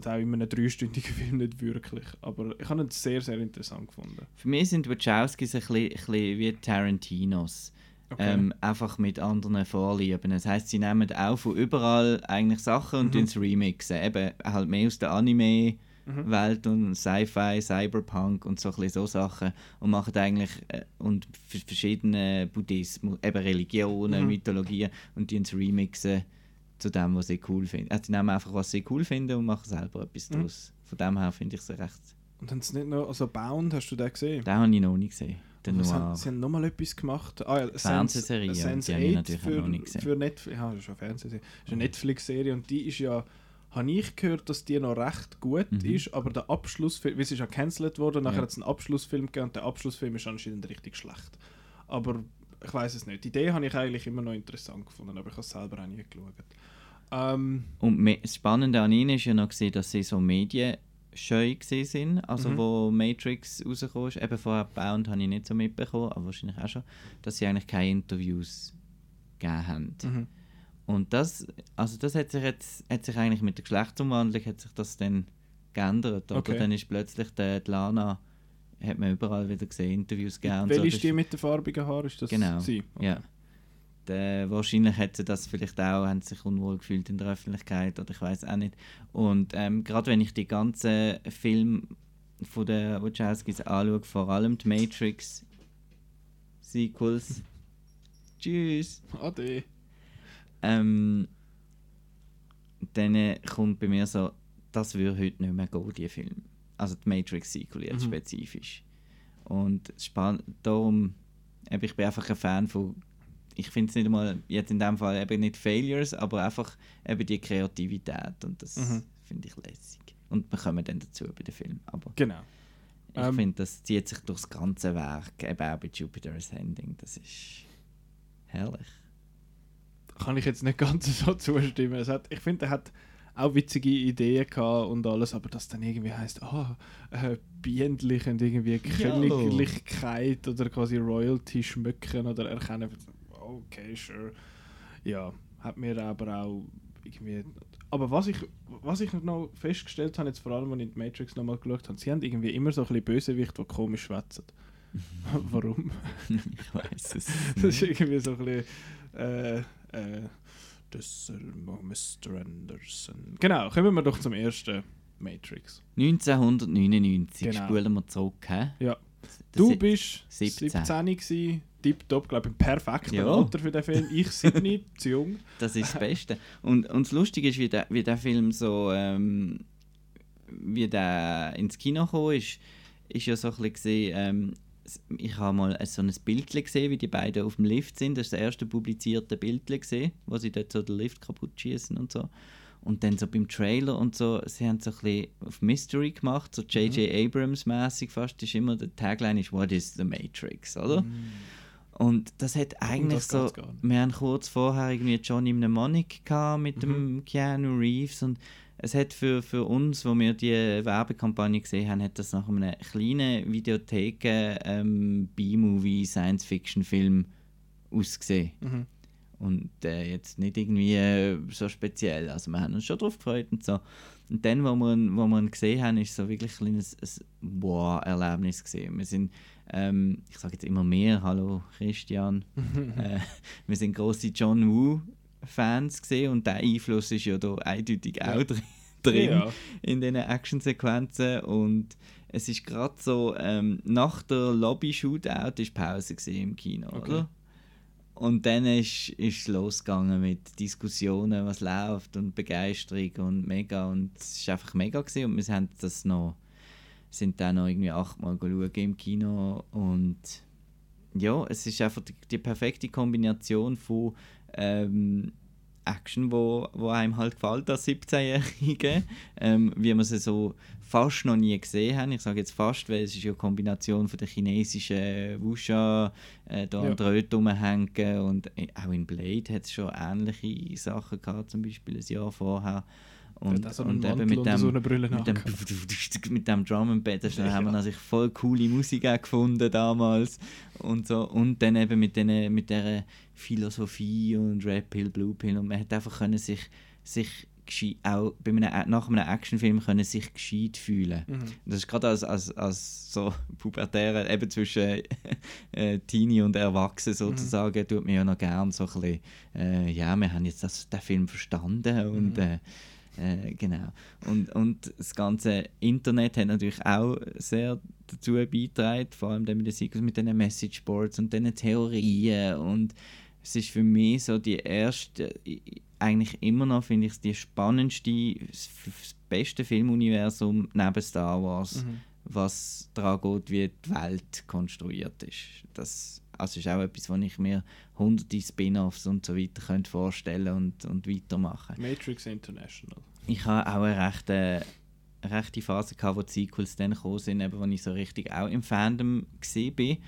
Speaker 1: auch in einem dreistündigen Film nicht wirklich. Aber ich habe ihn sehr, sehr interessant gefunden.
Speaker 2: Für mich sind Wachowskis ein bisschen, ein bisschen wie Tarantinos. Ähm, einfach mit anderen Vorlieben. Das heißt, sie nehmen auch von überall eigentlich Sachen und
Speaker 1: Mhm.
Speaker 2: mhm. remixen. Eben halt mehr aus der Anime-Welt und Sci-Fi, Cyberpunk und so, so Sachen. Und machen eigentlich äh, und verschiedene Buddhismus, eben Religionen,
Speaker 1: Mhm.
Speaker 2: Mythologien und die remixen zu dem, was sie cool finden. Also, die nehmen einfach, was sie cool finden und machen selber etwas
Speaker 1: Mhm.
Speaker 2: daraus. Von dem her finde ich es recht.
Speaker 1: Und haben sie nicht noch, also Bound, hast du den gesehen?
Speaker 2: Den habe ich noch nicht gesehen. Den Noir.
Speaker 1: haben, sie haben nochmal etwas gemacht. Ah, ja,
Speaker 2: Fernsehserie,
Speaker 1: Sense,
Speaker 2: die habe ich
Speaker 1: 8
Speaker 2: natürlich
Speaker 1: für,
Speaker 2: noch nicht gesehen.
Speaker 1: Für Netflix, ja, das ist eine Fernsehserie. Das ist eine Netflix-Serie und die ist ja, habe ich gehört, dass die noch recht gut
Speaker 2: Mhm.
Speaker 1: ist, aber der Abschlussfilm, weil sie ist ja cancelled worden, nachher
Speaker 2: Ja.
Speaker 1: hat es einen Abschlussfilm gegeben und der Abschlussfilm ist anscheinend richtig schlecht. Aber ich weiß es nicht. Die Idee habe ich eigentlich immer noch interessant gefunden, aber ich habe es selber auch nie geschaut. Ähm,
Speaker 2: Und das Spannende an ihnen ist ja noch, gewesen, dass sie so medienscheu sind, also
Speaker 1: Mhm.
Speaker 2: wo Matrix rausgekommen ist. Eben vorher Bound habe ich nicht so mitbekommen, aber wahrscheinlich auch schon, dass sie eigentlich keine Interviews gegeben haben.
Speaker 1: mhm.
Speaker 2: Und das, also das hat sich jetzt, hat sich eigentlich mit der Geschlechtsumwandlung hat sich das dann geändert. Oder
Speaker 1: Okay.
Speaker 2: dann ist plötzlich der, die Lana, hat man überall wieder gesehen, Interviews gegeben. so.
Speaker 1: Welche
Speaker 2: Das
Speaker 1: ist die mit den farbigen Haaren? Ist das
Speaker 2: Genau.
Speaker 1: sie?
Speaker 2: Ja. Der, wahrscheinlich hätte das vielleicht auch, haben sich unwohl gefühlt in der Öffentlichkeit oder ich weiß auch nicht. Und ähm, gerade wenn ich die ganzen Filme von der Wachowskis anschaue, vor allem die Matrix Sequels, tschüss,
Speaker 1: Ade.
Speaker 2: ähm, dann äh, kommt bei mir so, das würde heute nicht mehr gehen, die Film. Also die Matrix Sequel jetzt
Speaker 1: Mhm.
Speaker 2: spezifisch. Und darum, ich bin einfach ein Fan von, ich finde es nicht einmal, jetzt in dem Fall eben nicht Failures, aber einfach eben die Kreativität und das
Speaker 1: Mhm.
Speaker 2: finde ich lässig. Und wir kommen dann dazu bei dem Film. Aber
Speaker 1: Genau.
Speaker 2: ich
Speaker 1: Ähm,
Speaker 2: finde, das zieht sich durchs ganze Werk, eben auch bei Jupiter's Ending. Das ist herrlich.
Speaker 1: kann ich jetzt nicht ganz so zustimmen. Es hat, ich finde, er hat auch witzige Ideen gehabt und alles, aber das dann irgendwie heißt, ah, äh, Biendlich und irgendwie Königlichkeit oder quasi Royalty schmücken oder erkennen. Okay, sure. Ja, hat mir aber auch irgendwie. Aber was ich, was ich noch festgestellt habe, jetzt vor allem, als ich in die Matrix nochmal geschaut habe, sie haben irgendwie immer so ein bisschen Bösewicht, die komisch schwätzen. Warum?
Speaker 2: ich weiß es.
Speaker 1: Das ist irgendwie so ein bisschen. Äh, äh, Mr. Anderson. Genau, kommen wir doch zum ersten Matrix.
Speaker 2: 1999
Speaker 1: Genau.
Speaker 2: spulen wir zurück. Hä?
Speaker 1: Ja.
Speaker 2: Das
Speaker 1: Du
Speaker 2: ist-
Speaker 1: bist
Speaker 2: 17.
Speaker 1: 17 gewesen, tipptopp, glaube ich, im perfekten
Speaker 2: Ja.
Speaker 1: Alter für den Film. Ich 7, zu jung.
Speaker 2: Das ist das Beste. Und, und das Lustige ist, wie der, wie der Film so, ähm, wie der ins Kino gekommen ist, ist ja so ein bisschen ähm, ich habe mal so ein Bild gesehen, wie die beiden auf dem Lift sind. Das ist das erste publizierte Bild gesehen, wo sie dort so den Lift kaputt schießen und so. Und dann so beim Trailer und so, sie haben so ein bisschen auf Mystery gemacht, so J.J. Abrams mäßig fast, ist immer der Tagline ist What is the Matrix, oder? Und das hat eigentlich
Speaker 1: das
Speaker 2: so. Wir haben kurz vorher irgendwie Johnny Mnemonic gehabt mit
Speaker 1: Mhm.
Speaker 2: dem Keanu Reeves und es hat für, für uns, wo wir die Werbekampagne gesehen haben, hat das nach einem kleinen Videotheken ähm, B-Movie Science-Fiction-Film ausgesehen.
Speaker 1: Mhm.
Speaker 2: Und äh, jetzt nicht irgendwie äh, so speziell. Also wir haben uns schon darauf gefreut und so. Und dann, wo wir, wo wir ihn gesehen haben, ist so wirklich ein kleines ein Wow-Erlebnis gesehen. Wir sind, ähm, ich sage jetzt immer mehr, hallo Christian, äh, wir sind große John Woo Fans gesehen und der Einfluss ist ja da eindeutig auch drin, drin
Speaker 1: Ja.
Speaker 2: in diesen Actionsequenzen und es ist gerade so, ähm, nach der Lobby-Shootout ist Pause im Kino,
Speaker 1: Okay.
Speaker 2: oder? Und dann ist ist es losgegangen mit Diskussionen, was läuft und Begeisterung und mega und es war einfach mega gewesen und wir haben das noch, sind dann noch irgendwie achtmal schauen im Kino und ja, es ist einfach die, die perfekte Kombination von ähm, Action, wo, wo einem halt gefällt als 17-Jährige, ähm, wie man sie so fast noch nie gesehen haben. Ich sage jetzt fast, weil es ist ja eine Kombination von der chinesischen Wuxia, äh, da
Speaker 1: Ja.
Speaker 2: rumhängen und äh, auch in Blade hat es schon ähnliche Sachen gehabt, zum Beispiel ein Jahr vorher. Und,
Speaker 1: einen
Speaker 2: und eben mit dem, mit dem, mit dem Drum and Bass,
Speaker 1: Ja.
Speaker 2: haben wir natürlich voll coole Musik auch gefunden damals und so und dann eben mit denen, mit der Philosophie und Red Pill, Blue Pill und man hat einfach können sich sich auch bei einem, nach einem Actionfilm können sich gescheit fühlen.
Speaker 1: Mhm.
Speaker 2: Das ist gerade als, als, als so pubertäre, eben zwischen äh, Teenie und Erwachsenen sozusagen, tut mir ja noch gern so ein bisschen, äh, ja, wir haben jetzt das, den Film verstanden und
Speaker 1: Mhm.
Speaker 2: äh, äh, genau. Und, und das ganze Internet hat natürlich auch sehr dazu beigetragen, vor allem dann mit den mit den Messageboards und den Theorien und es ist für mich so die erste, i- eigentlich immer noch, finde ich es die spannendste, das beste Filmuniversum neben Star Wars,
Speaker 1: Mhm.
Speaker 2: was daran geht, wie die Welt konstruiert ist. Das also ist auch etwas, wo ich mir hunderte Spin-offs und so weiter könnte vorstellen und, und weitermachen.
Speaker 1: Matrix International.
Speaker 2: Ich habe auch eine rechte, eine rechte Phase gehabt, wo die Sequels dann gekommen sind, eben, wo ich so richtig auch im Fandom bin.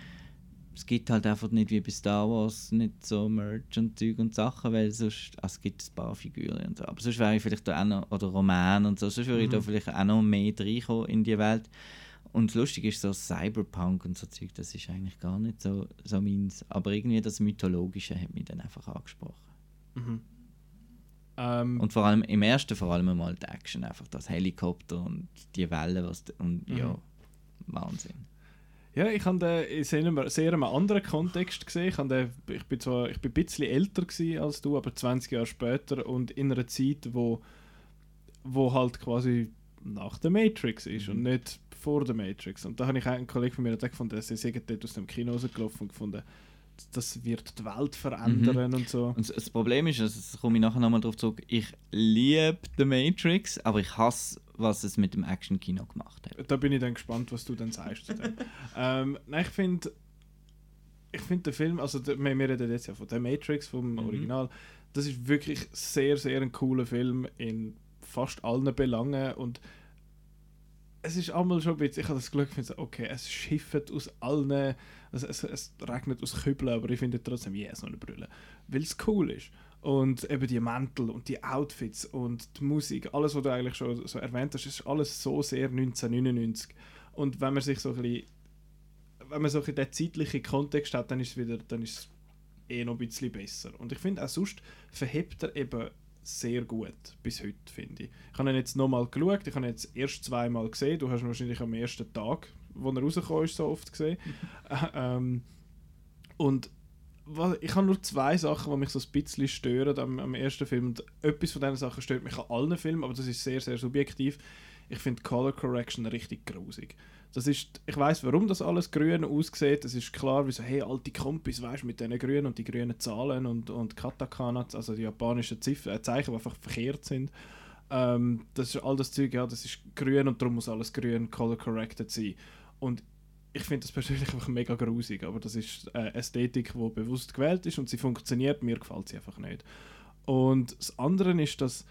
Speaker 2: Es gibt halt einfach nicht wie bei Star Wars nicht so Merch und Zeug und Sachen, weil sonst, also es gibt ein paar Figuren und so. Aber sonst wäre ich vielleicht da auch noch, oder Roman und so, sonst würde ich da
Speaker 1: Mhm.
Speaker 2: vielleicht auch noch mehr reinkommen in die Welt. Und das Lustige ist so Cyberpunk und so Zeug, das ist eigentlich gar nicht so, so meins. Aber irgendwie das Mythologische hat mich dann einfach angesprochen.
Speaker 1: Mhm. Ähm,
Speaker 2: Und vor allem im ersten vor allem mal die Action, einfach das Helikopter und die Wellen, was und ja,
Speaker 1: Mhm.
Speaker 2: Wahnsinn.
Speaker 1: Ja, ich habe den in sehr einem, sehr einem anderen Kontext gesehen. Ich, habe den, ich bin zwar ich bin ein bisschen älter gewesen als du, aber 20 Jahre später und in einer Zeit, wo, wo halt quasi nach der Matrix ist und nicht vor der Matrix. Und da habe ich einen Kollegen von mir der gefunden, dass sie dort aus dem Kino rausgelaufen und gefunden, das wird die Welt verändern und so.
Speaker 2: Und das- Problem ist, also, das komme ich nachher nochmal drauf zurück, ich liebe The Matrix, aber ich hasse, was es mit dem Action-Kino gemacht hat.
Speaker 1: Da bin ich dann gespannt, was du dann sagst zu dem. ähm, nein, ich finde, ich finde den Film, also der, wir, wir reden jetzt ja von der Matrix, vom
Speaker 2: Mhm.
Speaker 1: Original, das ist wirklich sehr, sehr ein cooler Film in fast allen Belangen und es ist einmal schon ein bisschen, ich habe das Glück, finde okay, es schifft aus allen, also es, es regnet aus Kübeln, aber ich finde trotzdem, yeah, so eine Brille, weil es cool ist. Und eben die Mäntel und die Outfits und die Musik, alles, was du eigentlich schon so erwähnt hast, ist alles so sehr 1999. Und wenn man sich so ein bisschen, wenn man so ein bisschen den zeitlichen Kontext hat, dann ist es wieder, dann ist es eh noch ein bisschen besser. Und ich finde auch sonst verhebt er eben sehr gut bis heute, finde ich. Ich habe ihn jetzt nochmal geschaut, ich habe ihn jetzt erst zweimal gesehen, du hast ihn wahrscheinlich am ersten Tag, wo er rausgekommen ist, so oft gesehen. ähm, und ich habe nur zwei Sachen, die mich so ein bisschen stören am, am ersten Film. Und etwas von diesen Sachen stört mich an allen Filmen, aber das ist sehr, sehr subjektiv. Ich finde Color Correction richtig grusig. Das ist, ich weiß, warum das alles grün aussieht. Es ist klar, wie so, hey, alte Kompis, weißt mit diesen grünen und die grünen Zahlen und, und Katakana, also die japanischen Ziffern, äh, Zeichen, die einfach verkehrt sind. Ähm, das ist all das Zeug, ja, das ist grün und darum muss alles grün color corrected sein. Und ich finde das persönlich einfach mega grusig, aber das ist äh, Ästhetik, die bewusst gewählt ist und sie funktioniert, mir gefällt sie einfach nicht. Und das andere ist, dass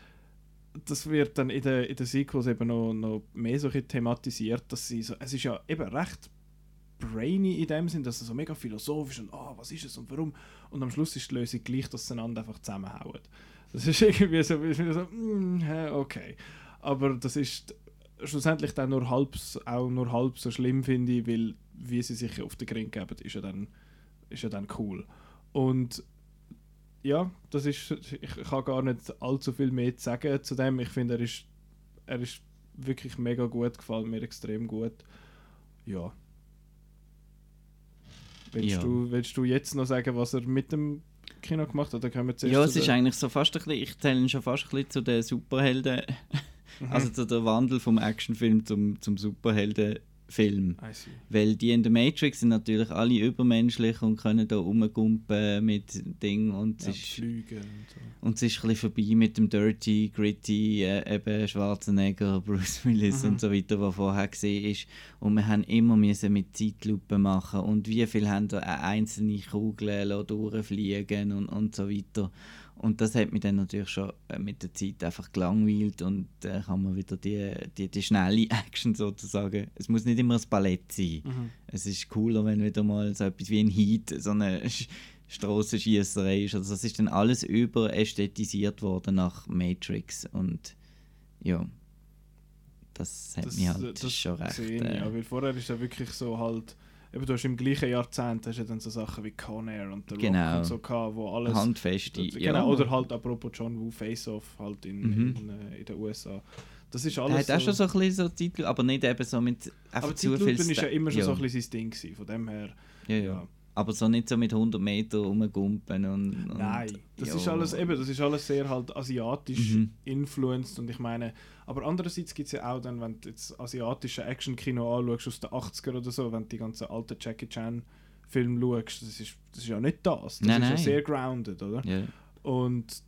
Speaker 1: das wird dann in den in den Sequels eben noch, noch mehr so thematisiert, dass sie so, es ist ja eben recht brainy in dem Sinn, dass es so mega philosophisch und ah, was ist es und warum und am Schluss ist die Lösung gleich, dass sie einander einfach zusammenhauen. Das ist irgendwie so, ich so mm, okay. aber das ist schlussendlich dann nur halb, auch nur halb so schlimm, finde ich, weil wie sie sich auf den Grind geben, ist ja dann, ist ja dann cool. Und ja, das ist, ich, kann gar nicht allzu viel mehr zu sagen zu dem. Ich finde, er ist, er ist wirklich mega gut, gefällt mir extrem gut. Ja. Willst,
Speaker 2: Ja.
Speaker 1: Du, willst du jetzt noch sagen, was er mit dem Kino gemacht hat? Oder können wir zuerst
Speaker 2: Ja, es ist eigentlich so fast ein bisschen, ich zähle ihn schon fast ein bisschen zu den Superhelden,
Speaker 1: Mhm.
Speaker 2: also zu der Wandel vom Actionfilm zum, zum Superheldenfilm.
Speaker 1: See.
Speaker 2: Weil die in der Matrix sind natürlich alle übermenschlich und können da rumgumpen mit Dingen und
Speaker 1: Ja,
Speaker 2: ist
Speaker 1: und so.
Speaker 2: Und es ist ein bisschen vorbei mit dem Dirty, Gritty, äh, eben Schwarzenegger, Bruce Willis
Speaker 1: Mhm.
Speaker 2: und so weiter, was vorher gesehen ist. Und wir haben immer müssen mit Zeitlupe machen und wie viel haben da einzelne Kugel lassen durchfliegen und, und so weiter. Und das hat mich dann natürlich schon äh, mit der Zeit einfach gelangweilt und äh, kann man wieder die, die, die schnelle Action sozusagen. Es muss nicht immer ein Ballett sein.
Speaker 1: Mhm.
Speaker 2: Es ist cooler, wenn wieder mal so etwas wie ein Heat, so eine Sch- Strassenschießerei ist. Also das ist dann alles überästhetisiert worden nach Matrix und ja, das hat mich halt schon recht.
Speaker 1: gesehen,
Speaker 2: äh,
Speaker 1: ja, weil vorher ist ja wirklich so halt, eben du hast im gleichen Jahrzehnt hast du dann so Sachen wie Con Air und The Rock
Speaker 2: Genau.
Speaker 1: und so gehabt, wo alles...
Speaker 2: handfeste.
Speaker 1: genau,
Speaker 2: ja.
Speaker 1: oder halt apropos John Woo Face Off halt in,
Speaker 2: Mhm.
Speaker 1: in, äh, in den USA. Das ist
Speaker 2: er
Speaker 1: alles
Speaker 2: hat auch schon so ein bisschen so Titel, aber nicht eben so mit einfach
Speaker 1: aber Zeitlupen ist ja immer schon
Speaker 2: ja.
Speaker 1: so ein bisschen sein Ding gewesen, von dem her...
Speaker 2: ja, ja. Aber so nicht so mit 100 Meter rumgumpen und, und
Speaker 1: Nein, das
Speaker 2: ja.
Speaker 1: ist alles eben, das ist alles sehr halt asiatisch
Speaker 2: Mhm.
Speaker 1: influenced und ich meine, aber andererseits gibt es ja auch dann, wenn du jetzt asiatische Action-Kino anschaust aus den 80er oder so, wenn du die ganzen alten Jackie Chan Filme schaust, das ist, das ist ja nicht das. Das
Speaker 2: Nein,
Speaker 1: ist ja
Speaker 2: nein.
Speaker 1: sehr grounded, oder?
Speaker 2: Ja.
Speaker 1: Und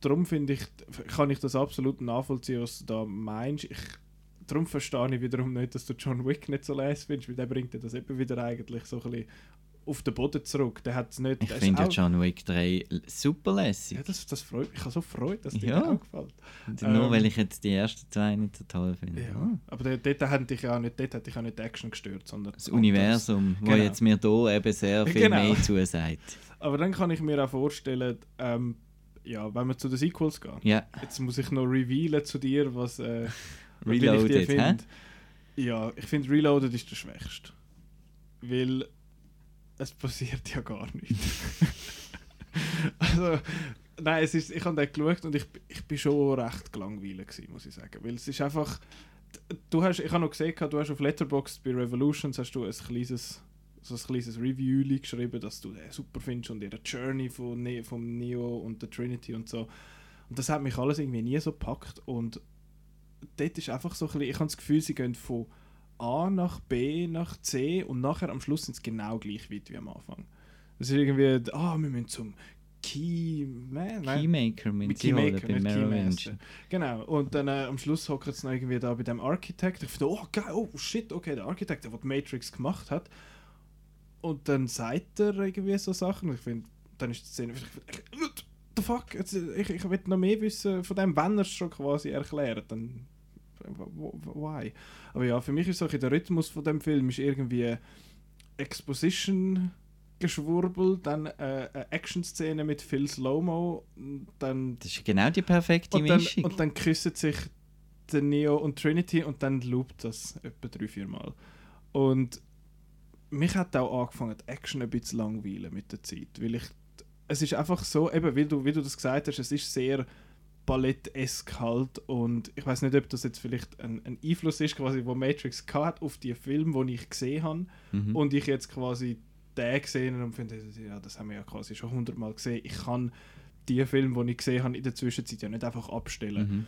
Speaker 1: darum finde ich, kann ich das absolut nachvollziehen, was du da meinst. Ich, darum verstehe ich wiederum nicht, dass du John Wick nicht so leise findest, weil der bringt dir das eben wieder eigentlich so ein bisschen auf den Boden zurück. Der hat es nicht...
Speaker 2: Ich finde ja John Wick 3 super lässig.
Speaker 1: Ja, das, das freut mich. Ich habe so Freude, dass dir
Speaker 2: Ja.
Speaker 1: das auch gefällt.
Speaker 2: Nur
Speaker 1: ähm,
Speaker 2: weil ich jetzt die ersten zwei nicht so toll finde.
Speaker 1: Ja. Aber dort, dort, hat dich ja auch nicht, dort hat dich auch nicht die Action gestört, sondern...
Speaker 2: Das Universum, wo
Speaker 1: Genau.
Speaker 2: jetzt mir hier eben sehr viel
Speaker 1: Genau.
Speaker 2: mehr zusagt.
Speaker 1: Aber dann kann ich mir auch vorstellen, ähm, ja, wenn wir zu den Sequels gehen.
Speaker 2: Ja,
Speaker 1: Jetzt muss ich noch revealen zu dir, was... Äh, wie ich die
Speaker 2: Reloaded, hä?
Speaker 1: finde. Ja, ich finde Reloaded ist der schwächste. Weil es passiert ja gar nichts. also, nein, es ist, ich habe den geschaut und ich, ich bin schon recht gelangweilt muss ich sagen. Weil es ist einfach... Du hast, ich habe noch gesehen, du hast auf Letterboxd bei Revolutions hast du ein kleines, so ein kleines Review geschrieben, dass du den super findest und ihre Journey von ne vom Neo und der Trinity und so. Und das hat mich alles irgendwie nie so gepackt und dort ist einfach so ein bisschen, ich habe das Gefühl, sie gehen von A nach B nach C und nachher am Schluss sind sie genau gleich weit wie am Anfang. Es ist irgendwie, ah, wir müssen zum Key... Nein, nein.
Speaker 2: Keymaker mit
Speaker 1: Mit Keymaker,
Speaker 2: Merrill
Speaker 1: Keymaster. Genau, und dann äh, am Schluss hocken sie noch irgendwie da bei dem Architect. Ich finde, oh geil, oh shit, okay, der Architekt, der was die Matrix gemacht hat. Und dann sagt er irgendwie so Sachen. Ich finde, dann ist die Szene, ich what the fuck, jetzt, ich, ich will noch mehr wissen von dem, wenn er es schon quasi erklärt, dann why? Aber ja, für mich ist so der Rhythmus von dem Film ist irgendwie Exposition geschwurbel, dann äh, eine Action-Szene mit viel Slow-Mo, dann
Speaker 2: Das ist genau die perfekte
Speaker 1: und dann,
Speaker 2: Mischung.
Speaker 1: und dann küssen sich der Neo und Trinity und dann loopt das etwa drei, vier Mal. Und mich hat auch angefangen, die Action ein bisschen langweilen mit der Zeit, weil ich es ist einfach so, eben wie du, wie du das gesagt hast, es ist sehr ballettesk halt und ich weiß nicht, ob das jetzt vielleicht ein, ein Einfluss ist, quasi, wo Matrix hat auf die Filme, die ich gesehen habe
Speaker 2: Mhm.
Speaker 1: und ich jetzt quasi den gesehen und finde, ja, das haben wir ja quasi schon hundertmal gesehen. Ich kann die Filme, die ich gesehen habe, in der Zwischenzeit ja nicht einfach abstellen.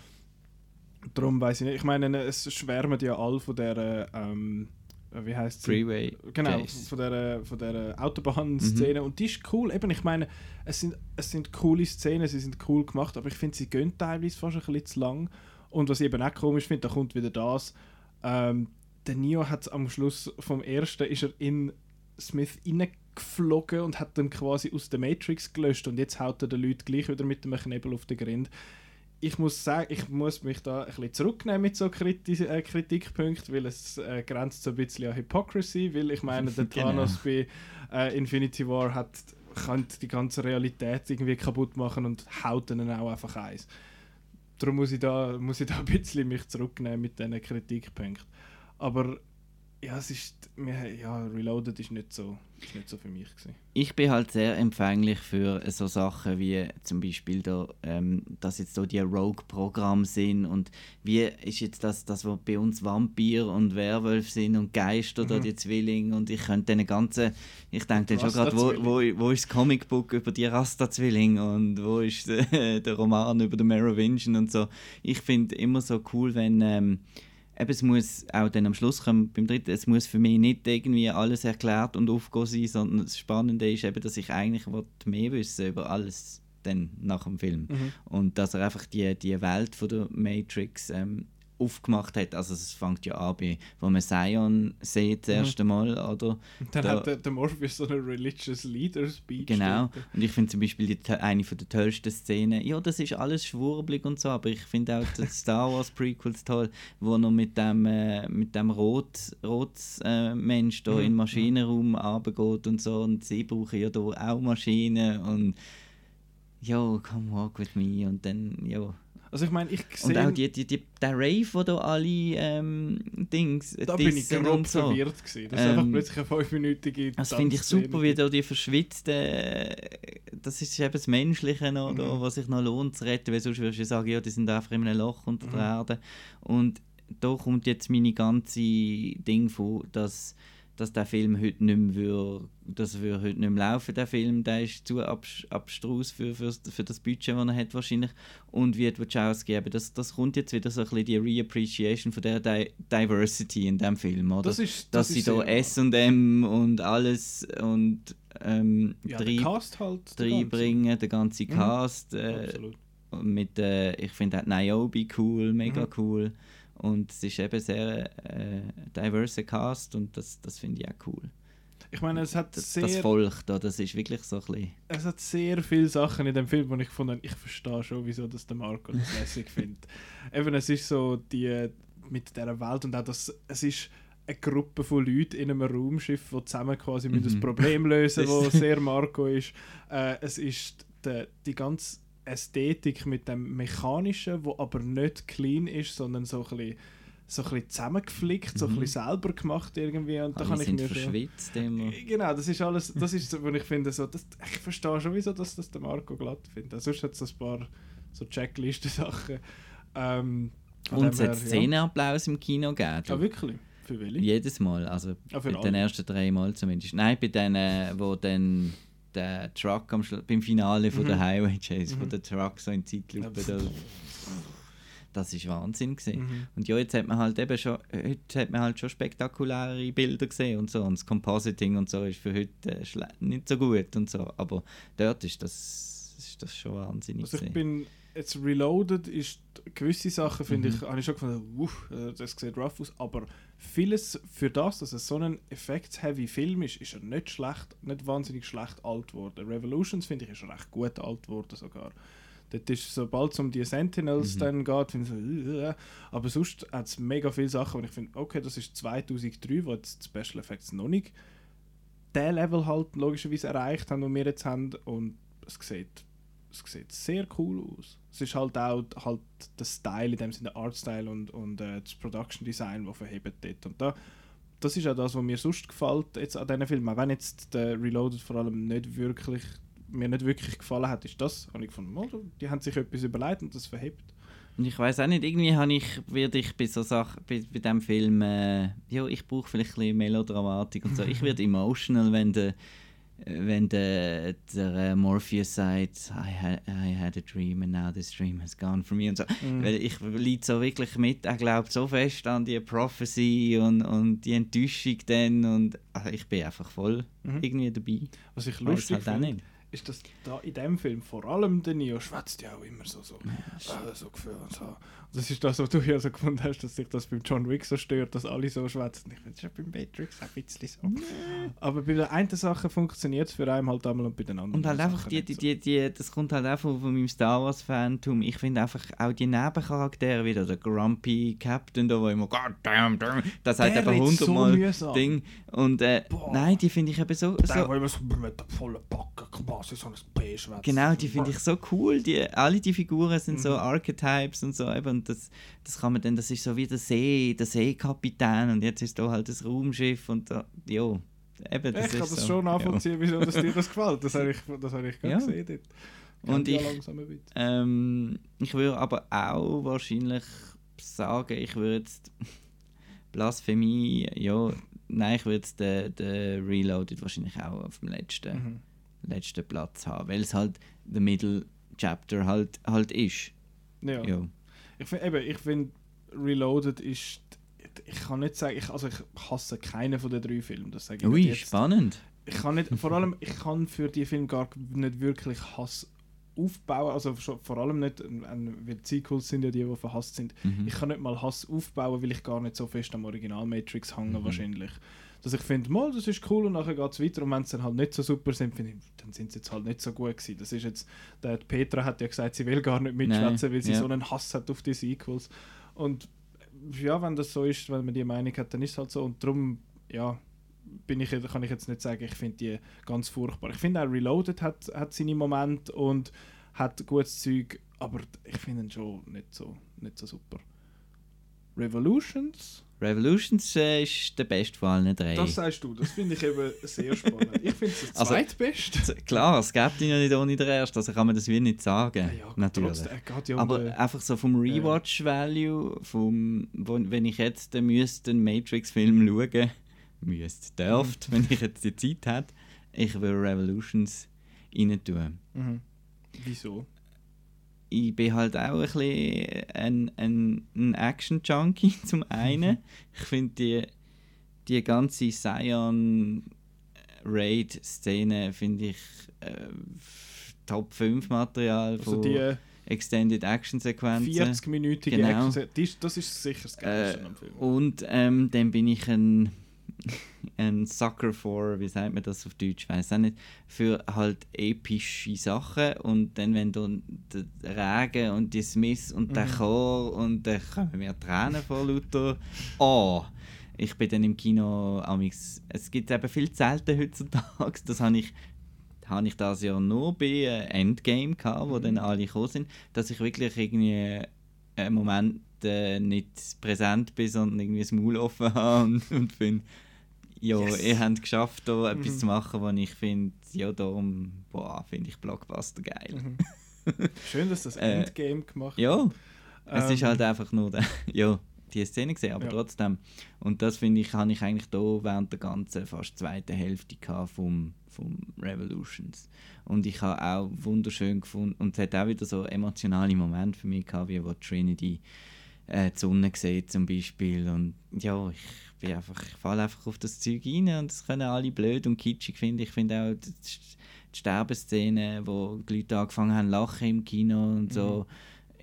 Speaker 2: Mhm.
Speaker 1: Darum weiß ich nicht. Ich meine, es schwärmen ja alle von der, ähm, wie heißt sie?
Speaker 2: Freeway.
Speaker 1: Genau,
Speaker 2: Chase.
Speaker 1: von der, von der Autobahnszene. Und die ist cool. Eben, ich meine, es sind, es sind coole Szenen, sie sind cool gemacht, aber ich finde, sie gehen teilweise fast ein bisschen zu lang. Und was ich eben auch komisch finde, da kommt wieder das. Ähm, der Neo hat am Schluss vom ersten ist er in Smith reingeflogen und hat dann quasi aus der Matrix gelöscht und jetzt haut er den Leuten gleich wieder mit dem Knebel auf den Grind. Ich muss sagen, ich muss mich da ein bisschen zurücknehmen mit so Kriti äh, Kritikpunkten, weil es äh, grenzt so ein bisschen an Hypocrisy, weil ich meine, der
Speaker 2: Genau.
Speaker 1: Thanos bei äh, Infinity War hat kann die ganze Realität irgendwie kaputt machen und haut dann auch einfach eins. darum muss ich, da, muss ich da ein bisschen mich zurücknehmen mit diesen Kritikpunkten. Aber ja, es ist, ja, Reloaded ist nicht so, ist nicht so für mich gewesen.
Speaker 2: Ich bin halt sehr empfänglich für so Sachen wie zum Beispiel da, ähm, dass jetzt so die Rogue-Programme sind und wie ist jetzt das, das wo bei uns Vampir und Werwolf sind und Geister mhm. oder die Zwillinge und ich könnte den ganzen, ich denke dann schon gerade, wo, wo, wo ist das Comicbook über die Rasta-Zwillinge und wo ist der, der Roman über den Merovingian und so. Ich finde immer so cool, wenn ähm, eben, es muss auch dann am Schluss kommen, beim dritten, es muss für mich nicht irgendwie alles erklärt und aufgehen sein, sondern das Spannende ist eben, dass ich eigentlich mehr wissen über alles dann nach dem Film. Mhm. Und dass er einfach die, die Welt von der Matrix ähm, aufgemacht hat. Also es fängt ja an, bei, wo man Zion sieht das mhm. erste Mal, oder?
Speaker 1: Und dann da, hat der, der Morpheus so eine Religious Leader Speech.
Speaker 2: Genau. Und ich finde zum Beispiel die, eine von der tollsten Szenen, ja, das ist alles schwurbelig und so, aber ich finde auch die Star Wars Prequels toll, wo er mit dem, äh, mit dem Rot, Rots äh, Mensch da mhm. in den Maschinenraum runtergeht und so und sie brauchen ja da auch Maschinen und ja, come walk with me und dann, ja
Speaker 1: also ich meine, ich sehe...
Speaker 2: Und auch die, die, die, der Rave, wo da alle ähm, Dings
Speaker 1: Da bin ich grob so. verwirrt gewesen. Das ähm, ist einfach ähm, plötzlich eine fünfminütige
Speaker 2: Das finde ich super, wie da die verschwitzten... Das ist eben das Menschliche noch, mhm. da, was sich noch lohnt zu retten, weil sonst würdest du sagen, ja, die sind einfach in einem Loch unter der mhm. Erde. Und da kommt jetzt meine ganze Ding von, dass dass der Film heute nicht mehr, würde, dass wir heute nicht mehr laufen der Film, der ist zu abstrus für, für, für das Budget, das er hat wahrscheinlich und wird Wachowski eben, das, das kommt jetzt wieder so ein bisschen die Reappreciation von der Di Diversity in dem Film, oder?
Speaker 1: Das ist,
Speaker 2: das dass sie da S&M und alles und ähm,
Speaker 1: ja, drei, Cast halt
Speaker 2: reinbringen, der ganze mhm. Cast mhm. äh, mit, äh, ich finde Niobe cool, mega mhm. cool und es ist eben sehr äh, diverse Cast und das, das finde ich auch cool.
Speaker 1: Ich meine, es hat
Speaker 2: das,
Speaker 1: sehr...
Speaker 2: Das Volk da, das ist wirklich so ein bisschen...
Speaker 1: Es hat sehr viele Sachen in dem Film, wo ich gefunden ich verstehe schon, wieso das der Marco das lässig findet. Eben, es ist so die mit dieser Welt und auch das, es ist eine Gruppe von Leuten in einem Raumschiff, die zusammen quasi mhm. das Problem lösen, wo sehr Marco ist. Äh, es ist die, die ganze Ästhetik mit dem Mechanischen, wo aber nicht clean ist, sondern so ein bisschen, so ein bisschen zusammengeflickt, mhm. so ein mhm. bisschen selber gemacht irgendwie. Und da kann ich mir
Speaker 2: verschwitzt immer.
Speaker 1: Genau, das ist alles, das ist so, wo ich finde, so, das, ich verstehe schon, wieso dass das der Marco glatt findet. Sonst hat es ein paar so Checklisten-Sachen. Ähm,
Speaker 2: und es hat Szenenapplaus ja. im Kino gegeben.
Speaker 1: Ja, wirklich? Für welche?
Speaker 2: Jedes Mal, also ah, bei alle. den ersten drei Mal zumindest. Nein, bei denen, wo dann der Truck am beim Finale von mhm. der Highway Chase, mhm. wo der Truck so in Zeitlupe da, das ist Wahnsinn gesehen. Mhm. Und ja, jetzt hat man halt eben schon, heute hat man halt schon spektakuläre Bilder gesehen und so und das Compositing und so ist für heute äh, nicht so gut und so, aber dort ist das, ist das schon wahnsinnig
Speaker 1: also ich bin jetzt Reloaded ist gewisse Sachen finde mhm. ich, habe ich schon gefunden, uff, äh, das sieht rough aus, aber vieles für das, dass es so ein effekts-heavy Film ist, ist er nicht schlecht, nicht wahnsinnig schlecht alt geworden. Revolutions finde ich ist recht gut alt geworden sogar. Dort ist, sobald es um die Sentinels mhm. dann geht, finde ich so, äh, aber sonst hat es mega viele Sachen, wo ich finde, okay, das ist 2003, wo jetzt die Special Effects noch nicht der Level halt logischerweise erreicht haben, den wir jetzt haben und es sieht es sieht sehr cool aus. Es ist halt auch halt der Style, in dem Sinne der Artstyle und, und äh, das Production Design, das verhebt dort. Und da, das ist auch das, was mir sonst gefällt jetzt an diesen Filmen. Auch wenn jetzt der Reloaded vor allem nicht wirklich, mir nicht wirklich gefallen hat, ist das, habe ich gefunden, oh, die haben sich etwas überlegt und das verhebt.
Speaker 2: Und ich weiß auch nicht, irgendwie habe ich, werde ich bei so Sachen, bei, bei diesem Film, äh, ja, ich brauche vielleicht ein bisschen Melodramatik und so. ich werde emotional, wenn der wenn der, der äh, Morpheus sagt, I had, I had a dream and now this dream has gone from me und so. Mm. Weil ich liege so wirklich mit, er glaubt so fest an die Prophecy und, und die Enttäuschung dann und also ich bin einfach voll mhm. irgendwie dabei.
Speaker 1: Was ich lustig halt finde, ist, dass da in dem Film vor allem der Neo schwätzt ja auch immer so, so, ja, äh, so Gefühl und so. Das ist das, was du ja so gefunden hast, dass sich das beim John Wick so stört, dass alle so schwätzen. Ich finde, das ist ja beim Matrix ein bisschen so. Nee. Aber bei der einen Sache funktioniert es für einen halt einmal und bei den anderen
Speaker 2: Und halt einfach, die, die, die, die, das kommt halt auch von, meinem Star Wars-Fantum. Ich finde einfach auch die Nebencharaktere wieder, der Grumpy Captain, da wo immer God damn, damn das hat einfach hundertmal so Ding. Und äh, nein, die finde ich eben so...
Speaker 1: Der,
Speaker 2: so,
Speaker 1: wo immer so mit der vollen Backe quasi so ein P schwätzt.
Speaker 2: Genau, die finde ich so cool. Die, alle die Figuren sind so
Speaker 1: Mhm.
Speaker 2: Archetypes und so. Eben, und das, das kann man dann, das ist so wie der See, der Seekapitän und jetzt ist da halt das Raumschiff und da, ja. Eben, das
Speaker 1: ich kann das
Speaker 2: so,
Speaker 1: schon nachvollziehen, wieso das dir das gefällt. Das habe ich, das habe ich
Speaker 2: Ja.
Speaker 1: gesehen dort.
Speaker 2: Und
Speaker 1: ja
Speaker 2: ich-. Ähm, ich würde aber auch wahrscheinlich sagen, ich würde jetzt Blasphemie, ja, nein, ich würde jetzt den, den Reloaded wahrscheinlich auch auf dem letzten,
Speaker 1: Mhm.
Speaker 2: letzten Platz haben, weil es halt der Middle Chapter halt, halt ist.
Speaker 1: Ja.
Speaker 2: Ja.
Speaker 1: Ich finde, eben, ich finde, Reloaded ist. Ich kann nicht sagen, ich, also ich hasse keinen von den drei Filmen. Das sage ich
Speaker 2: Ui,
Speaker 1: jetzt.
Speaker 2: spannend.
Speaker 1: Ich kann nicht, vor allem, ich kann für die Filme gar nicht wirklich Hass aufbauen. Also vor allem nicht, weil Sequels sind ja die, die verhasst sind.
Speaker 2: Mhm.
Speaker 1: Ich kann nicht mal Hass aufbauen, weil ich gar nicht so fest am Original Matrix hänge
Speaker 2: Mhm.
Speaker 1: wahrscheinlich. Dass ich finde, mal, das ist cool und nachher geht es weiter und wenn sie dann halt nicht so super sind, finde ich, dann sind sie jetzt halt nicht so gut gewesen. Das ist jetzt, der Petra hat ja gesagt, sie will gar nicht mitschwätzen, weil sie
Speaker 2: ja.
Speaker 1: so einen Hass hat auf die Sequels. Und ja, wenn das so ist, wenn man die Meinung hat, dann ist es halt so und darum, ja, bin ich, kann ich jetzt nicht sagen, ich finde die ganz furchtbar. Ich finde auch Reloaded hat, hat seine Momente und hat gutes Zeug, aber ich finde ihn schon nicht so, nicht so super. Revolutions?
Speaker 2: Revolutions äh, ist der beste von allen drei.
Speaker 1: Das sagst du, das finde ich eben sehr spannend. Ich finde es das
Speaker 2: Also-
Speaker 1: zweitbeste.
Speaker 2: Klar, es gibt ihn ja nicht ohne den ersten, also kann man das wie nicht sagen.
Speaker 1: Ja,
Speaker 2: natürlich.
Speaker 1: trotzdem, ja um
Speaker 2: Aber
Speaker 1: den-
Speaker 2: einfach so vom Rewatch-Value, vom, wo, wenn ich jetzt müsste einen Matrix-Film schauen müsste, dürfte, wenn ich jetzt die Zeit hätte, ich würde Revolutions rein tun.
Speaker 1: Mhm. Wieso?
Speaker 2: Ich bin halt auch ein bisschen ein, ein, ein Action-Junkie zum einen. Ich finde die, die ganze Scion-Raid-Szene finde ich äh, Top 5 Material
Speaker 1: Also
Speaker 2: von
Speaker 1: die
Speaker 2: Extended Action-Sequenzen.
Speaker 1: 40-minütige
Speaker 2: Genau.
Speaker 1: Action, ist- das ist sicher das Geilste
Speaker 2: Äh,
Speaker 1: am Film.
Speaker 2: Und ähm, dann bin ich ein, ein Sucker for, wie sagt man das auf Deutsch, weiß auch nicht, für halt epische Sachen und dann wenn du der Regen und die Smiths und der
Speaker 1: Mhm.
Speaker 2: Chor und dann kommen mir Tränen vor lauter oh ich bin dann im Kino amix es gibt eben viel selten heutzutage das habe ich habe ich das Jahr nur bei äh, Endgame gehabt, wo
Speaker 1: Mhm.
Speaker 2: dann alle gekommen sind, dass ich wirklich irgendwie einen Moment äh, nicht präsent bin, sondern irgendwie das Maul offen habe und, und finde, ja,
Speaker 1: Yes.
Speaker 2: ihr habt geschafft, da etwas
Speaker 1: Mhm.
Speaker 2: zu machen, was ich finde, ja, darum, boah, finde ich Blockbuster geil.
Speaker 1: Mhm. Schön, dass das
Speaker 2: Äh,
Speaker 1: Endgame gemacht
Speaker 2: Ja, es ist
Speaker 1: Ähm,
Speaker 2: halt einfach nur der, ja, die Szene gesehen, aber
Speaker 1: Ja.
Speaker 2: trotzdem. Und das finde ich, habe ich eigentlich da während der ganzen fast zweiten Hälfte vom, vom Revolutions. Und ich habe auch wunderschön gefunden, und es hat auch wieder so emotionale Momente für mich gehabt, wie wo Trinity äh, die Sonne sieht zum Beispiel. Und ja, ich bin einfach, ich falle einfach auf das Zeug rein und das können alle blöd und kitschig finden. Ich finde auch die, die Sterbenszene, wo die Leute angefangen haben zu lachen im Kino und so.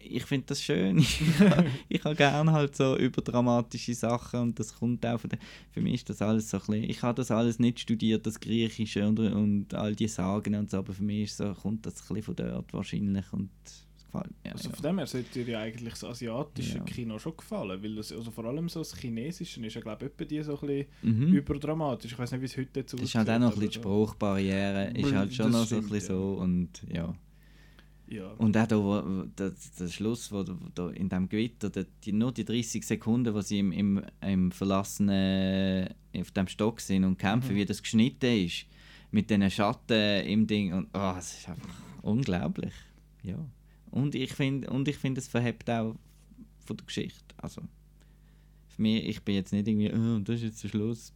Speaker 2: Ich finde das schön. Ich, ich habe gerne halt so überdramatische Sachen und das kommt auch von der, Für mich ist das alles so ein bisschen, ich habe das alles nicht studiert, das Griechische und, und all die Sagen und so, aber für mich ist so, kommt das ein bisschen von dort wahrscheinlich und gefällt mir.
Speaker 1: Also
Speaker 2: ja.
Speaker 1: von dem her sollte dir ja eigentlich das asiatische
Speaker 2: Ja.
Speaker 1: Kino schon gefallen, weil das, also vor allem so das Chinesische ist ja glaube ich die so ein bisschen
Speaker 2: Mhm.
Speaker 1: überdramatisch. Ich weiß nicht, wie es heute jetzt
Speaker 2: Das ist halt auch noch ein bisschen die Sprachbarriere, ist halt schon noch so ein bisschen so und ja.
Speaker 1: Ja.
Speaker 2: Und auch da, wo, der, der Schluss, wo, wo da in dem Gewitter, der, die, nur die 30 Sekunden, wo sie im, im, im verlassenen, auf dem Stock sind und kämpfen,
Speaker 1: Mhm.
Speaker 2: wie das geschnitten ist, mit diesen Schatten im Ding und oh, es ist einfach unglaublich. Ja. Und ich finde, und ich finde, es verhebt auch von der Geschichte. Also, für mich, ich bin jetzt nicht irgendwie, oh, das ist jetzt der Schluss.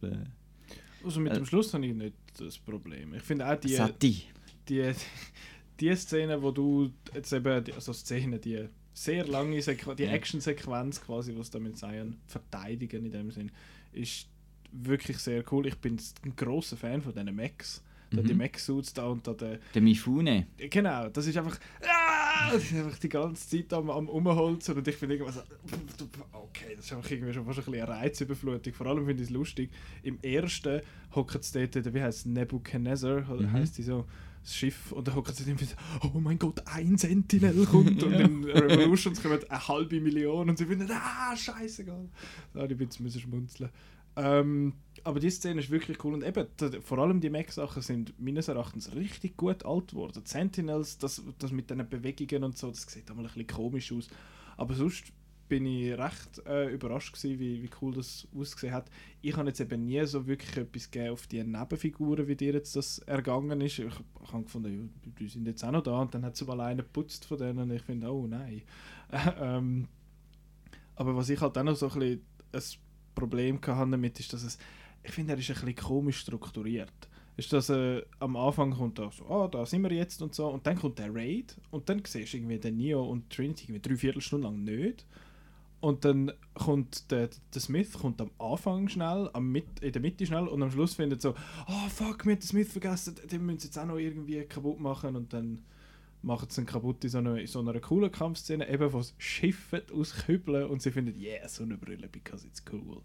Speaker 1: Also mit
Speaker 2: Äh,
Speaker 1: dem Schluss habe ich nicht das Problem. Ich finde auch die,
Speaker 2: Sati.
Speaker 1: die, die Szene, wo du jetzt eben, die, also Szene, die sehr lange Sequ die
Speaker 2: Ja.
Speaker 1: Action-Sequenz quasi, was da mit Zion verteidigen in dem Sinn, ist wirklich sehr cool. Ich bin ein großer Fan von diesen Mechs. Da
Speaker 2: Mhm.
Speaker 1: Die Mech-Suits da und da der
Speaker 2: Der Mifune.
Speaker 1: Genau, das ist einfach. Ah, das ist einfach die ganze Zeit am, am Umholzen und ich finde irgendwas. Okay, das ist einfach irgendwie schon fast ein bisschen eine Reizüberflutung. Vor allem finde ich es lustig. Im ersten hockt es dort, wie heißt es, Nebuchadnezzar,
Speaker 2: Mhm.
Speaker 1: heißt die so, das Schiff, und dann hockt es irgendwie so, oh mein Gott, ein Sentinel kommt und in Revolutions kommen eine halbe Million und sie finden, ah, scheißegal. Da ein bisschen müssen schmunzeln. Ähm, aber die Szene ist wirklich cool und eben, d- vor allem die Mech-Sachen sind meines Erachtens richtig gut alt geworden. Die Sentinels, das, das mit den Bewegungen und so, das sieht einmal ein bisschen komisch aus. Aber sonst bin ich recht äh, überrascht gewesen, wie, wie cool das ausgesehen hat. Ich habe jetzt eben nie so wirklich etwas gegeben auf die Nebenfiguren, wie dir jetzt das ergangen ist. Ich, habe gefunden, ja, die sind jetzt auch noch da und dann hat sie mal einen geputzt von denen und ich finde, oh nein. ähm, aber was ich halt auch noch so ein bisschen Problem hatte damit, ist, dass es, ich finde, er ist ein bisschen komisch strukturiert. Ist, dass äh, am Anfang kommt da so, ah, da sind wir jetzt und so, und dann kommt der Raid und dann siehst du irgendwie den Neo und Trinity irgendwie drei Viertelstunden lang nicht. Und dann kommt der, der Smith kommt am Anfang schnell, am Mit, in der Mitte schnell und am Schluss findet so, ah fuck, wir haben den Smith vergessen, den müssen sie jetzt auch noch irgendwie kaputt machen und dann macht es ihn kaputt in so einer, in so einer coolen Kampfszene, eben wo es schifft aus Kübeln und sie findet, yeah, so eine Brille, because it's cool.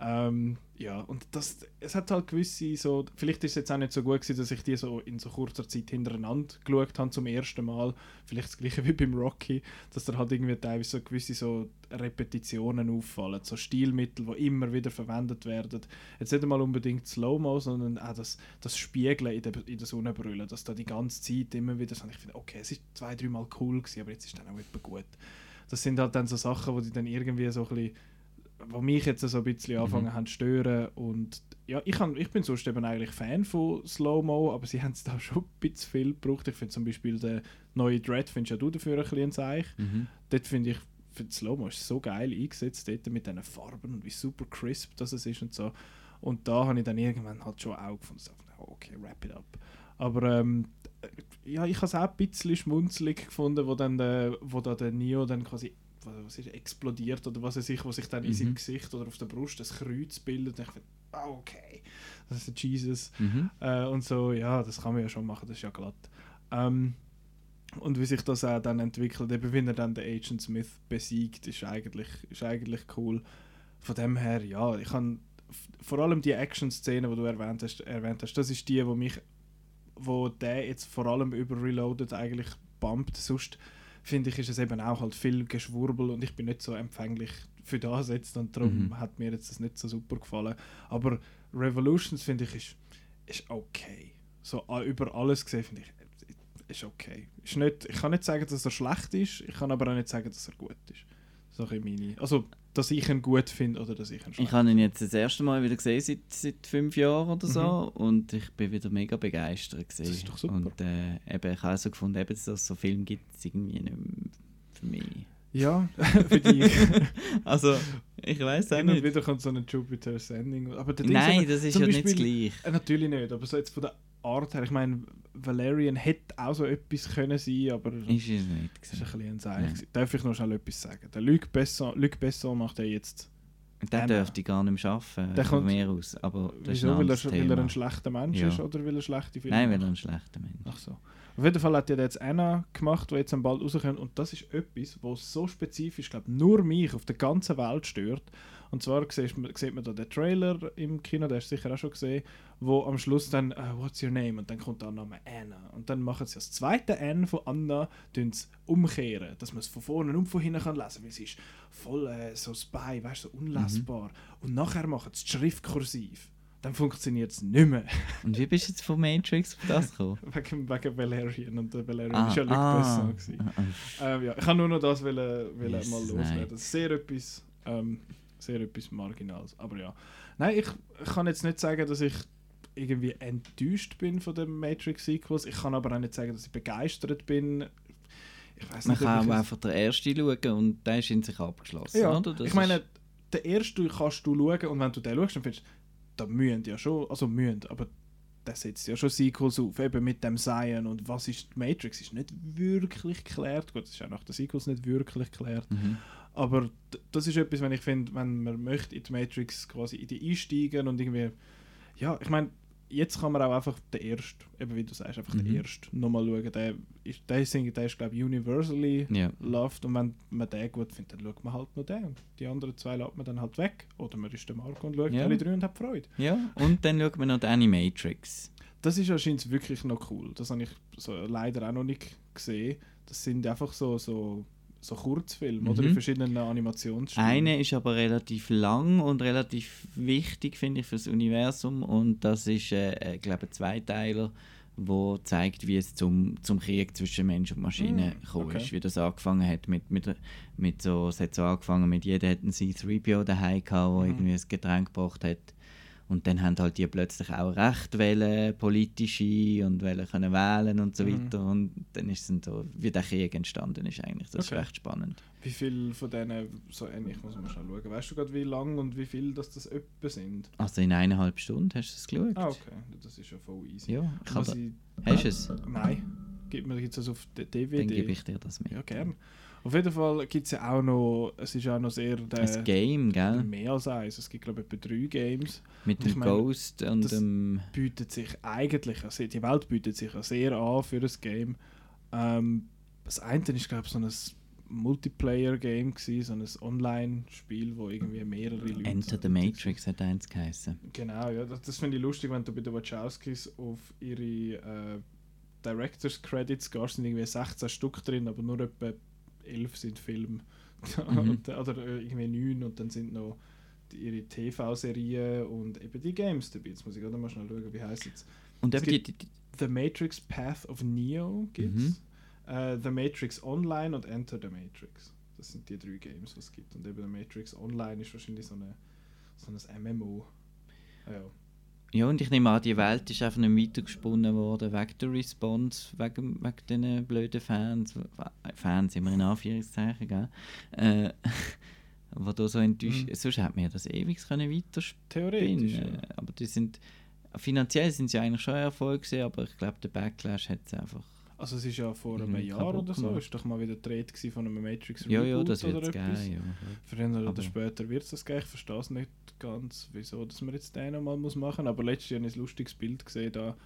Speaker 1: Ähm, ja, und das, es hat halt gewisse so, vielleicht ist es jetzt auch nicht so gut gewesen, dass ich die so in so kurzer Zeit hintereinander geschaut habe zum ersten Mal. Vielleicht das gleiche wie beim Rocky, dass da halt irgendwie teilweise so gewisse so Repetitionen auffallen, so Stilmittel, die immer wieder verwendet werden. Jetzt nicht einmal unbedingt Slow-Mo, sondern auch das, das Spiegeln in der, in der Sonnenbrille, dass da die ganze Zeit immer wieder so, ich finde, okay, es ist zwei, dreimal cool gewesen, aber jetzt ist dann auch etwa gut. Das sind halt dann so Sachen, wo die dann irgendwie so ein bisschen wo mich jetzt so ein bisschen
Speaker 2: Mhm.
Speaker 1: angefangen haben zu stören und ja, ich, han, ich bin sonst eben eigentlich Fan von Slow-Mo, aber sie haben es da schon ein bisschen viel gebraucht. Ich finde zum Beispiel den neuen Dread, findest ja du dafür ein bisschen ein Seich.
Speaker 2: Mhm.
Speaker 1: Dort finde ich, für Slow-Mo ist so geil eingesetzt, dort mit diesen Farben und wie super crisp das es ist und so. Und da habe ich dann irgendwann halt schon auch gefunden, so, okay, wrap it up. Aber ähm, ja, ich habe es auch ein bisschen schmunzelig gefunden, wo dann der, wo da der Neo dann quasi was was ist, explodiert oder was weiß ich, wo sich dann in
Speaker 2: Mhm.
Speaker 1: seinem Gesicht oder auf der Brust das Kreuz bildet. Und ich finde, ah, okay, das ist der Jesus.
Speaker 2: Mhm.
Speaker 1: Äh, und so, ja, das kann man ja schon machen, das ist ja glatt. Ähm, und wie sich das auch dann entwickelt, eben wenn er dann den Agent Smith besiegt, ist eigentlich, ist eigentlich cool. Von dem her, ja, ich kann vor allem die Action-Szene, die du erwähnt hast, erwähnt hast, das ist die, wo mich, wo der jetzt vor allem über Reloaded eigentlich bumpt. Sonst finde ich, ist es eben auch halt viel Geschwurbel und ich bin nicht so empfänglich für das jetzt und darum
Speaker 2: Mhm.
Speaker 1: hat mir jetzt das nicht so super gefallen. Aber Revolutions finde ich ist, ist okay. So über alles gesehen finde ich ist okay. Ist nicht, ich kann nicht sagen, dass er schlecht ist, ich kann aber auch nicht sagen, dass er gut ist. So meine, also dass ich ihn gut finde oder dass ich ihn
Speaker 2: Ich habe ihn jetzt das erste Mal wieder gesehen seit, seit fünf Jahren oder so
Speaker 1: Mhm.
Speaker 2: und ich bin wieder mega begeistert gewesen.
Speaker 1: Das ist doch super.
Speaker 2: Und äh, eben, ich habe auch so gefunden, eben, dass es so Film gibt es irgendwie nicht für mich.
Speaker 1: Ja, für dich.
Speaker 2: Also, ich weiß auch
Speaker 1: Hin und
Speaker 2: nicht.
Speaker 1: wieder kommt so ein Jupiter Sending. Aber Ding
Speaker 2: Nein,
Speaker 1: so-
Speaker 2: das ist ja nicht das
Speaker 1: Beispiel-
Speaker 2: Gleiche.
Speaker 1: Äh, natürlich nicht, aber so jetzt von der Art her, ich meine, Valerian hätte auch so etwas können sein, aber
Speaker 2: Ist es nicht.
Speaker 1: das ist ein
Speaker 2: gewesen.
Speaker 1: bisschen ein gewesen. Darf ich noch schnell etwas sagen? Der Luc Besson, Luc Besson macht ja jetzt.
Speaker 2: Der
Speaker 1: Anna.
Speaker 2: dürfte gar nicht mehr arbeiten,
Speaker 1: Der
Speaker 2: von
Speaker 1: kommt-
Speaker 2: mir aus. Aber das ist
Speaker 1: Wieso?
Speaker 2: ein
Speaker 1: Weil er, schon- weil er
Speaker 2: Thema.
Speaker 1: ein schlechter Mensch
Speaker 2: Ja.
Speaker 1: ist oder weil er schlechte Filme
Speaker 2: Nein, weil er ein schlechter Mensch
Speaker 1: Ach so. Auf jeden Fall hat er jetzt Anna gemacht, die jetzt am bald rauskommt. Und das ist etwas, was so spezifisch, glaube nur mich auf der ganzen Welt stört. Und zwar sieht man, sieht man da den Trailer im Kino, der hast du sicher auch schon gesehen, wo am Schluss dann äh, «What's your name?» und dann kommt der Name Anna. Und dann machen sie das zweite N von Anna umkehren, dass man es von vorne und von hinten kann lesen, weil sie ist voll äh, so Spy, weißt du, so unlesbar. Und nachher machen sie die Schrift kursiv. Dann funktioniert es nicht mehr.
Speaker 2: Und wie bist du jetzt von Matrix auf das gekommen?
Speaker 1: wegen, wegen Valerian und der Valerian
Speaker 2: Ah,
Speaker 1: ist ja
Speaker 2: ah.
Speaker 1: Besson gewesen. Ähm, ja, ich kann nur noch das wollen, wollen
Speaker 2: Yes,
Speaker 1: mal loswerden. Sehr etwas, ähm, sehr etwas Marginales. Aber ja. Nein, ich, kann jetzt nicht sagen, dass ich irgendwie enttäuscht bin von den Matrix Sequels. Ich kann aber auch nicht sagen, dass ich begeistert bin. Ich weiß
Speaker 2: Man
Speaker 1: nicht,
Speaker 2: kann auch einfach den ersten schauen und der ist in sich abgeschlossen,
Speaker 1: ja,
Speaker 2: oder? Das
Speaker 1: ich meine, den ersten kannst du schauen und wenn du den schaust, dann findest du, da mühen ja schon, also mühen, aber der setzt ja schon Sequels auf, eben mit dem Zion und was ist die Matrix, ist nicht wirklich geklärt. Gut, das ist auch nach den Sequels nicht wirklich geklärt.
Speaker 2: Mhm.
Speaker 1: Aber das ist etwas, wenn ich finde, wenn man möchte in die Matrix quasi in die einsteigen und irgendwie, ja, ich meine, jetzt kann man auch einfach den ersten, eben wie du sagst, einfach den
Speaker 2: Mhm.
Speaker 1: ersten nochmal schauen. Der ist, der ist, der ist glaube ich, universally
Speaker 2: Ja.
Speaker 1: loved und wenn man den gut findet, dann schaut man halt nur den und die anderen zwei lässt man dann halt weg. Oder man ist der Marco und schaut
Speaker 2: Ja.
Speaker 1: alle drei und hat Freude.
Speaker 2: ja, und dann schauen wir noch die Animatrix.
Speaker 1: Das ist anscheinend wirklich noch cool. Das habe ich so leider auch noch nicht gesehen. Das sind einfach so, so so Kurzfilme, oder? In
Speaker 2: Mhm.
Speaker 1: verschiedenen Animationsstilen.
Speaker 2: Eine ist aber relativ lang und relativ wichtig, finde ich, fürs Universum. Und das ist, äh, äh, glaube ich, ein Zweiteiler, wo zeigt, wie es zum, zum Krieg zwischen Mensch und Maschine
Speaker 1: Mm,
Speaker 2: gekommen
Speaker 1: okay.
Speaker 2: ist. Wie das angefangen hat mit, mit, mit so, es hat so angefangen mit jeder hat einen C-3PO daheim gehabt, der
Speaker 1: Mhm.
Speaker 2: irgendwie ein Getränk gebracht hat. Und dann haben halt die plötzlich auch Recht wählen, politische und wollen können wählen und so
Speaker 1: Mhm.
Speaker 2: weiter. Und dann ist es dann so, wie der Krieg entstanden ist eigentlich. Das
Speaker 1: Okay.
Speaker 2: ist recht spannend.
Speaker 1: Wie viel von denen, so ähnlich muss man schon schauen. Weißt du gerade, wie lang und wie viel dass das etwa sind?
Speaker 2: Also in eineinhalb Stunden hast du es geschaut?
Speaker 1: Ah, okay. Das ist ja voll easy.
Speaker 2: Ja, ich habe, hast du es?
Speaker 1: nein. Gibt mir jetzt das auf der DVD?
Speaker 2: Dann gebe ich dir das mit.
Speaker 1: Ja, gern. Auf jeden Fall gibt es ja auch noch, es ist auch noch sehr der,
Speaker 2: Ein Game, gell?
Speaker 1: mehr als eins. Es gibt glaube ich etwa drei Games.
Speaker 2: Mit dem
Speaker 1: meine,
Speaker 2: Ghost und
Speaker 1: das-
Speaker 2: dem...
Speaker 1: Bietet sich eigentlich, also die Welt bietet sich ja sehr an für ein Game. Ähm, das eine ist glaube ich so ein Multiplayer-Game so ein Online-Spiel, wo irgendwie mehrere Leute...
Speaker 2: Enter the Matrix hat eins geheißen.
Speaker 1: Genau, ja, das, das finde ich lustig, wenn du bei den Wachowskis auf ihre äh, Directors Credits gehst, sind irgendwie 16 Stück drin, aber nur etwa 11 sind Film.
Speaker 2: Mhm.
Speaker 1: und, oder äh, irgendwie 9 und dann sind noch die, ihre TV-Serien und eben die Games dabei. Jetzt muss ich gerade mal schnell schauen, wie heißt es.
Speaker 2: Und
Speaker 1: Es
Speaker 2: die, die,
Speaker 1: The Matrix Path of Neo gibt
Speaker 2: Mhm.
Speaker 1: es. Äh, the Matrix Online und Enter the Matrix. Das sind die drei Games, die es gibt. Und eben The Matrix Online ist wahrscheinlich so, eine, so ein MMO. Ja.
Speaker 2: Ja, und ich nehme an, die Welt ist einfach nicht weitergesponnen worden wegen der Response, wegen, wegen diesen blöden Fans. Fans immer in Anführungszeichen, gell? Äh, wo da so enttäuscht...
Speaker 1: Mhm.
Speaker 2: Sonst hätte man ja das ewig können weiterspinnen
Speaker 1: Theoretisch. Ja.
Speaker 2: aber die sind finanziell sind sie eigentlich schon ein Erfolg gewesen, aber ich glaube der Backlash hat es einfach
Speaker 1: Also es ist ja vor einem Jahr oder so, ist doch mal wieder Dreht gewesen von einem Matrix
Speaker 2: ja ja
Speaker 1: Reboot
Speaker 2: das
Speaker 1: oder etwas.
Speaker 2: geben ja.
Speaker 1: Früher oder
Speaker 2: Aber-
Speaker 1: später wird es das geben. Ich verstehe es nicht ganz, wieso dass man jetzt den nochmal muss machen muss. Aber letztes Jahr habe ich ein lustiges Bild gesehen, da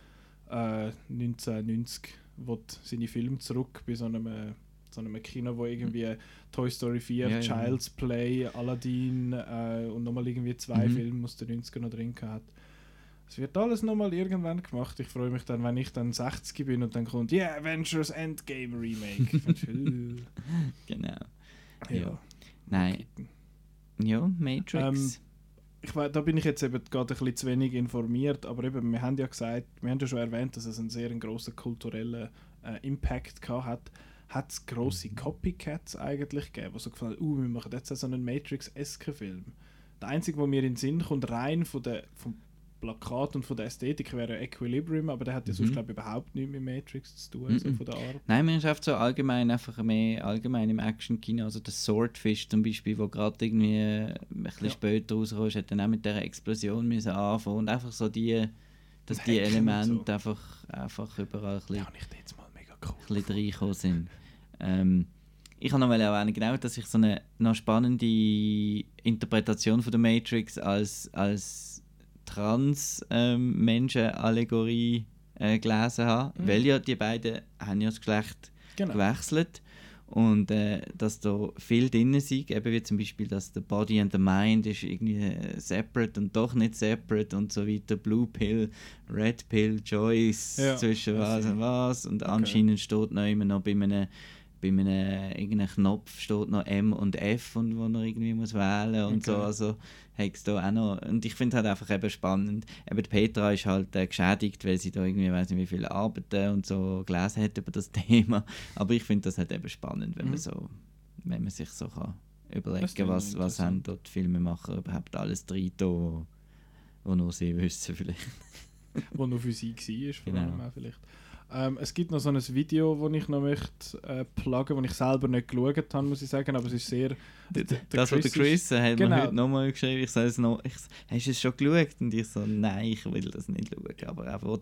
Speaker 1: äh, 1990 wo seine Filme zurück bei so einem, äh, so einem Kino, wo irgendwie Toy Story 4,
Speaker 2: Ja, ja.
Speaker 1: Child's Play, Aladdin äh, und nochmal irgendwie zwei
Speaker 2: Mhm.
Speaker 1: Filme aus den 90ern noch drin hat. Es wird alles nochmal irgendwann gemacht. Ich freue mich dann, wenn ich dann 60 bin und dann kommt, yeah, Avengers Endgame Remake.
Speaker 2: Genau
Speaker 1: ja.
Speaker 2: Ja. nein ja Matrix
Speaker 1: Ähm, ich weiß, da bin ich jetzt eben gerade ein bisschen zu wenig informiert, aber eben, wir haben ja gesagt, wir haben ja schon erwähnt, dass es einen sehr großen kulturellen äh, Impact gehabt hat. Hat es grosse
Speaker 2: Mhm.
Speaker 1: Copycats eigentlich gegeben, die so gefallen uh, wir machen jetzt so einen Matrix-esken Film. Der einzige, der mir in den Sinn kommt, rein von der, vom Plakat und von der Ästhetik, wäre Equilibrium, aber der hat ja sonst,
Speaker 2: Mhm.
Speaker 1: glaube ich, überhaupt nichts mit Matrix zu tun, so
Speaker 2: Mhm.
Speaker 1: von der Art.
Speaker 2: Nein, man schafft so allgemein einfach mehr allgemein im Action-Kino. Also der Swordfish zum Beispiel, wo gerade irgendwie ein bisschen
Speaker 1: Ja.
Speaker 2: später rauskam, hat dann auch mit dieser Explosion müssen anfangen und einfach so die, dass
Speaker 1: Und
Speaker 2: die
Speaker 1: Hacken
Speaker 2: Elemente
Speaker 1: so.
Speaker 2: einfach, einfach überall ein bisschen,
Speaker 1: Ja, ich jetzt mal mega cool.
Speaker 2: ein bisschen reingekommen sind. Ähm, ich habe noch mal erwähnen, genau, dass ich so eine noch spannende Interpretation von der Matrix als, als Trans-Menschen-Allegorie äh, gelesen habe,
Speaker 1: Mhm.
Speaker 2: weil ja die beiden haben ja das Geschlecht
Speaker 1: Genau.
Speaker 2: gewechselt. Und äh, dass da viel drin sind, eben wie zum Beispiel, dass der Body and the Mind ist irgendwie äh, separate und doch nicht separate und so weiter, Blue Pill, Red Pill, Choice,
Speaker 1: Ja,
Speaker 2: zwischen was und was. Und anscheinend steht noch immer noch bei einem bei einem irgendeinem Knopf steht noch M und F und wo man irgendwie muss wählen und so
Speaker 1: Okay.
Speaker 2: also hat's da auch noch und ich finde halt einfach eben spannend eben die Petra ist halt äh, geschädigt weil sie da irgendwie weiß nicht wie viele Arbeiten und so gelesen hat über das Thema aber ich finde das halt eben spannend wenn man
Speaker 1: Mhm.
Speaker 2: so wenn man sich so kann überlegen was was haben dort Filmemacher überhaupt alles drin wo, wo nur sie wissen vielleicht
Speaker 1: wo für sie war, vor
Speaker 2: Genau.
Speaker 1: allem auch vielleicht. Ähm, es gibt noch so ein Video, das ich noch möchte äh, pluggen, das ich selber nicht geschaut habe, muss ich sagen, aber es ist sehr... der- der
Speaker 2: das, was der Chris hat
Speaker 1: Genau.
Speaker 2: mir heute nochmal geschrieben, ich soll es noch, ich, hast du es schon geschaut? Und ich so, nein, ich will das nicht schauen, aber er will,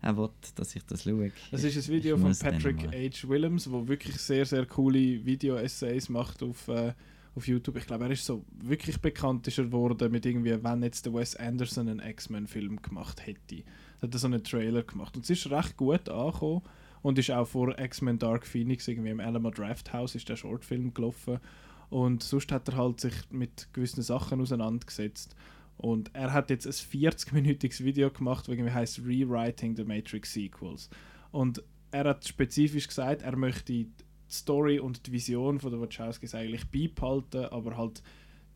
Speaker 2: er will dass ich das schaue.
Speaker 1: Das ist ein Video
Speaker 2: Ich
Speaker 1: von Patrick H. Willems, wo wirklich sehr, sehr coole Video-Essays macht auf, äh, auf YouTube. Ich glaube, er ist so wirklich bekannt ist er geworden mit irgendwie, wenn jetzt der Wes Anderson einen X-Men-Film gemacht hätte. Hat so einen Trailer gemacht. Und es ist recht gut angekommen und ist auch vor X-Men Dark Phoenix irgendwie im Alamo Draft House ist der Shortfilm gelaufen. Und sonst hat er halt sich mit gewissen Sachen auseinandergesetzt. Und er hat jetzt ein 40-minütiges Video gemacht, das irgendwie heißt Rewriting the Matrix Sequels. Und er hat spezifisch gesagt, er möchte die Story und die Vision von der Wachowskis eigentlich beibehalten, aber halt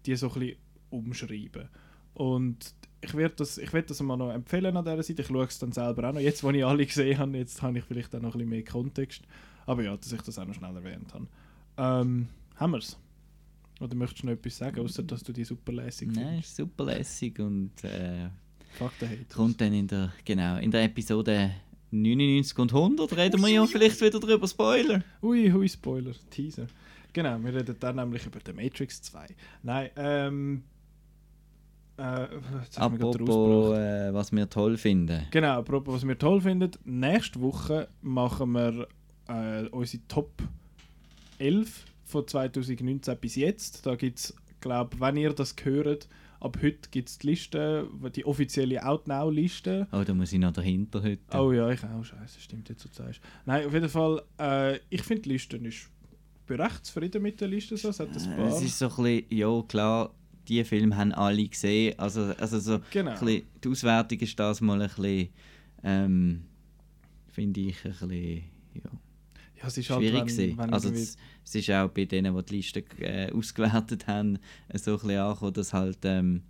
Speaker 1: die so ein bisschen umschreiben. Und ich werde das, ich werd das mal noch empfehlen an dieser Seite. Ich schaue es dann selber auch noch. Jetzt, wo ich alle gesehen habe, jetzt habe ich vielleicht auch noch ein bisschen mehr Kontext. Aber ja, dass ich das auch noch schnell erwähnt habe. Ähm, haben wir es? Oder möchtest du noch etwas sagen, außer dass du die super lässig
Speaker 2: Nein, ist super lässig und äh, kommt dann in der, genau, in der Episode 99 und 100 reden wir ja vielleicht wieder drüber, Spoiler.
Speaker 1: Ui, hui, Spoiler, Teaser. Genau, wir reden dann nämlich über The Matrix 2. Nein, ähm. Äh,
Speaker 2: Apropos, äh, was wir toll finden.
Speaker 1: Genau, apropos, was wir toll finden. Nächste Woche machen wir äh, unsere Top 11 von 2019 bis jetzt. Da gibt es, glaube wenn ihr das hört, ab heute gibt es die Liste, die offizielle Outnow-Liste.
Speaker 2: Oh, da muss ich noch dahinter heute.
Speaker 1: Oh ja, ich auch, scheiße, stimmt jetzt, du sagst. Nein, auf jeden Fall, äh, ich finde die Liste ist ich bin recht zufrieden mit der Liste. So. Es hat ein
Speaker 2: Äh,
Speaker 1: paar.
Speaker 2: Es ist so ein bisschen, ja klar, die Filme haben alle gesehen. Also, also so
Speaker 1: Genau.
Speaker 2: bisschen, die Auswertung ist das mal ein bisschen, ähm, finde ich, ein bisschen, ja,
Speaker 1: ja, es ist halt,
Speaker 2: schwierig
Speaker 1: wenn,
Speaker 2: gewesen.
Speaker 1: wenn
Speaker 2: Also es, es ist auch bei denen, die die Liste äh, ausgewertet haben, so ein bisschen angekommen, dass halt, ähm,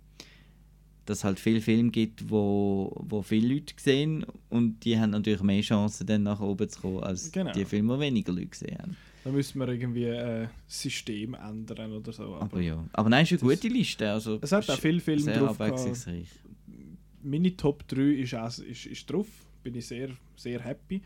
Speaker 2: dass halt viele Filme gibt, wo, wo viele Leute sehen und die haben natürlich mehr Chancen, dann nach oben zu kommen, als
Speaker 1: Genau.
Speaker 2: die Filme, die weniger Leute gesehen haben.
Speaker 1: Da müssen wir irgendwie äh, das System ändern oder so.
Speaker 2: Aber, ja. Aber nein, ist eine
Speaker 1: das-
Speaker 2: gute Liste. Also,
Speaker 1: Es hat auch Filme
Speaker 2: sehr
Speaker 1: drauf. Meine Top 3 ist, auch, ist, ist drauf. Bin ich sehr, sehr happy.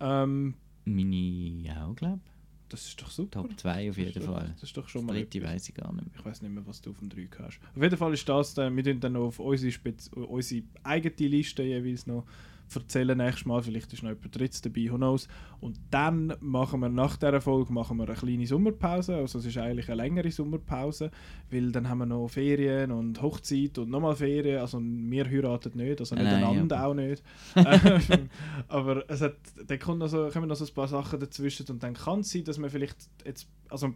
Speaker 1: Ähm,
Speaker 2: Meine auch, glaube
Speaker 1: das ist doch super.
Speaker 2: Top 2 auf
Speaker 1: Das
Speaker 2: jeden
Speaker 1: doch-
Speaker 2: Fall.
Speaker 1: Das ist doch
Speaker 2: Das
Speaker 1: schon mal
Speaker 2: dritte weiß ich gar nicht mehr.
Speaker 1: Ich weiß nicht mehr, was du auf dem 3 hast. Auf jeden Fall ist das, dann, wir tun dann noch auf unsere, Spez unsere eigene Liste jeweils noch erzählen nächstes Mal. Vielleicht ist noch jemand drittes dabei, who knows. Und dann machen wir nach dieser Folge machen wir eine kleine Sommerpause. Also es ist eigentlich eine längere Sommerpause, weil dann haben wir noch Ferien und Hochzeit und nochmal Ferien. Also wir heiraten nicht, also nicht
Speaker 2: Nein,
Speaker 1: einander
Speaker 2: aber-
Speaker 1: auch nicht. Aber es hat, dann kommt noch so, kommen noch so ein paar Sachen dazwischen und dann kann es sein, dass wir vielleicht jetzt, also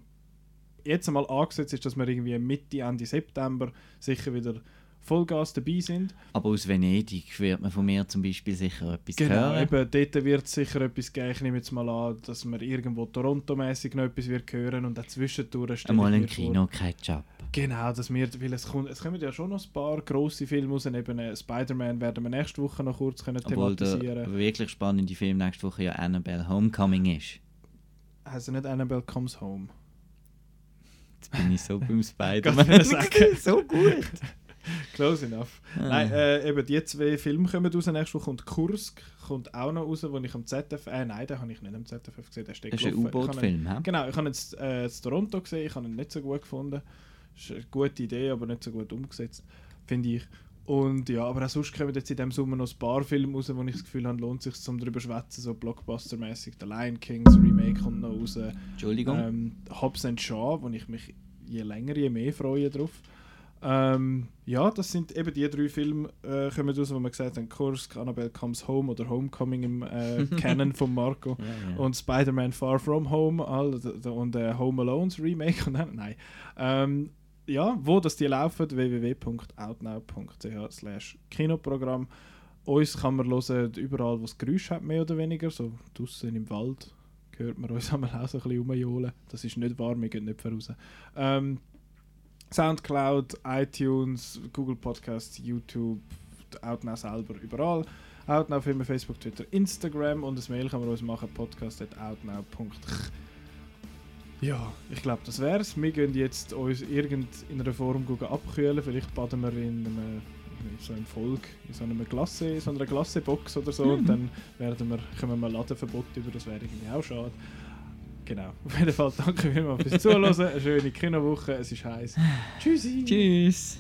Speaker 1: jetzt einmal angesetzt ist, dass wir irgendwie Mitte, Ende September sicher wieder Vollgas dabei sind.
Speaker 2: Aber aus Venedig wird man von mir zum Beispiel sicher etwas
Speaker 1: Genau,
Speaker 2: hören.
Speaker 1: eben, dort wird es sicher etwas geben. Ich nehme jetzt mal an, dass wir irgendwo Toronto-mäßig noch etwas wird hören und dann zwischendurch stelle
Speaker 2: Einmal ein Kino-Catch-up.
Speaker 1: Genau, dass wir, weil es, kommt, es kommen ja schon noch ein paar grosse Filme raus. Eben äh, Spider-Man werden wir nächste Woche noch kurz können
Speaker 2: Obwohl
Speaker 1: thematisieren.
Speaker 2: wirklich spannende Film nächste Woche ja Annabelle Homecoming ist.
Speaker 1: Also nicht Annabelle Comes Home.
Speaker 2: Jetzt bin ich so beim Spider-Man. so gut.
Speaker 1: Close enough.
Speaker 2: Ah.
Speaker 1: Nein, äh, eben die zwei Filme kommen raus. Nächste Woche kommt Kursk, kommt auch noch raus, wo ich am ZDF... Äh, nein, den habe ich nicht am ZDF gesehen, der steht
Speaker 2: Das ist ein U-Boot-Film, hä?
Speaker 1: Genau, ich habe jetzt äh, in Toronto gesehen, ich habe ihn nicht so gut gefunden. Ist eine gute Idee, aber nicht so gut umgesetzt, finde ich. Und ja, aber auch sonst kommen jetzt in diesem Sommer noch ein paar Filme raus, wo ich das Gefühl habe, lohnt sich zum drüber zu schwätzen, so Blockbuster-mäßig. Der Lion King, das Remake kommt noch raus.
Speaker 2: Entschuldigung.
Speaker 1: Ähm, Hobbs and Shaw, wo ich mich je länger, je mehr freue drauf. Ähm, ja, das sind eben die drei Filme, äh, kommen raus, wo wir gesagt haben, Kursk, Annabelle Comes Home oder Homecoming im äh, Canon von Marco.
Speaker 2: Ja, ja.
Speaker 1: Und Spider-Man Far From Home all, und äh, Home Alone's Remake. Und dann, nein. Ähm, ja, wo das die laufen, www.outnow.ch slash Kinoprogramm. Uns kann man hören überall, wo es Geräusche hat, mehr oder weniger. So draußen im Wald hört man uns auch so ein bisschen rumjohlen. Das ist nicht wahr, wir gehen nicht voraus. Ähm, Soundcloud, iTunes, Google Podcasts, YouTube, Outnow selber, überall. Outnow Filme, Facebook, Twitter, Instagram und das Mail kann man uns machen, podcast.outnow.ch. Ja, ich glaube, das wär's. Wir gehen jetzt uns irgend in einer Form abkühlen. Vielleicht baden wir in einem in so einem Volk, in so einer Glasse, in so einer Glassebox oder so. Und
Speaker 2: Mhm.
Speaker 1: dann werden wir, kommen wir Ladenverbot über, das wäre irgendwie auch schade. Genau. Auf jeden Fall danke vielmals fürs Zuhören. Eine schöne Kinowoche. Es ist heiß. Tschüssi.
Speaker 2: Tschüss.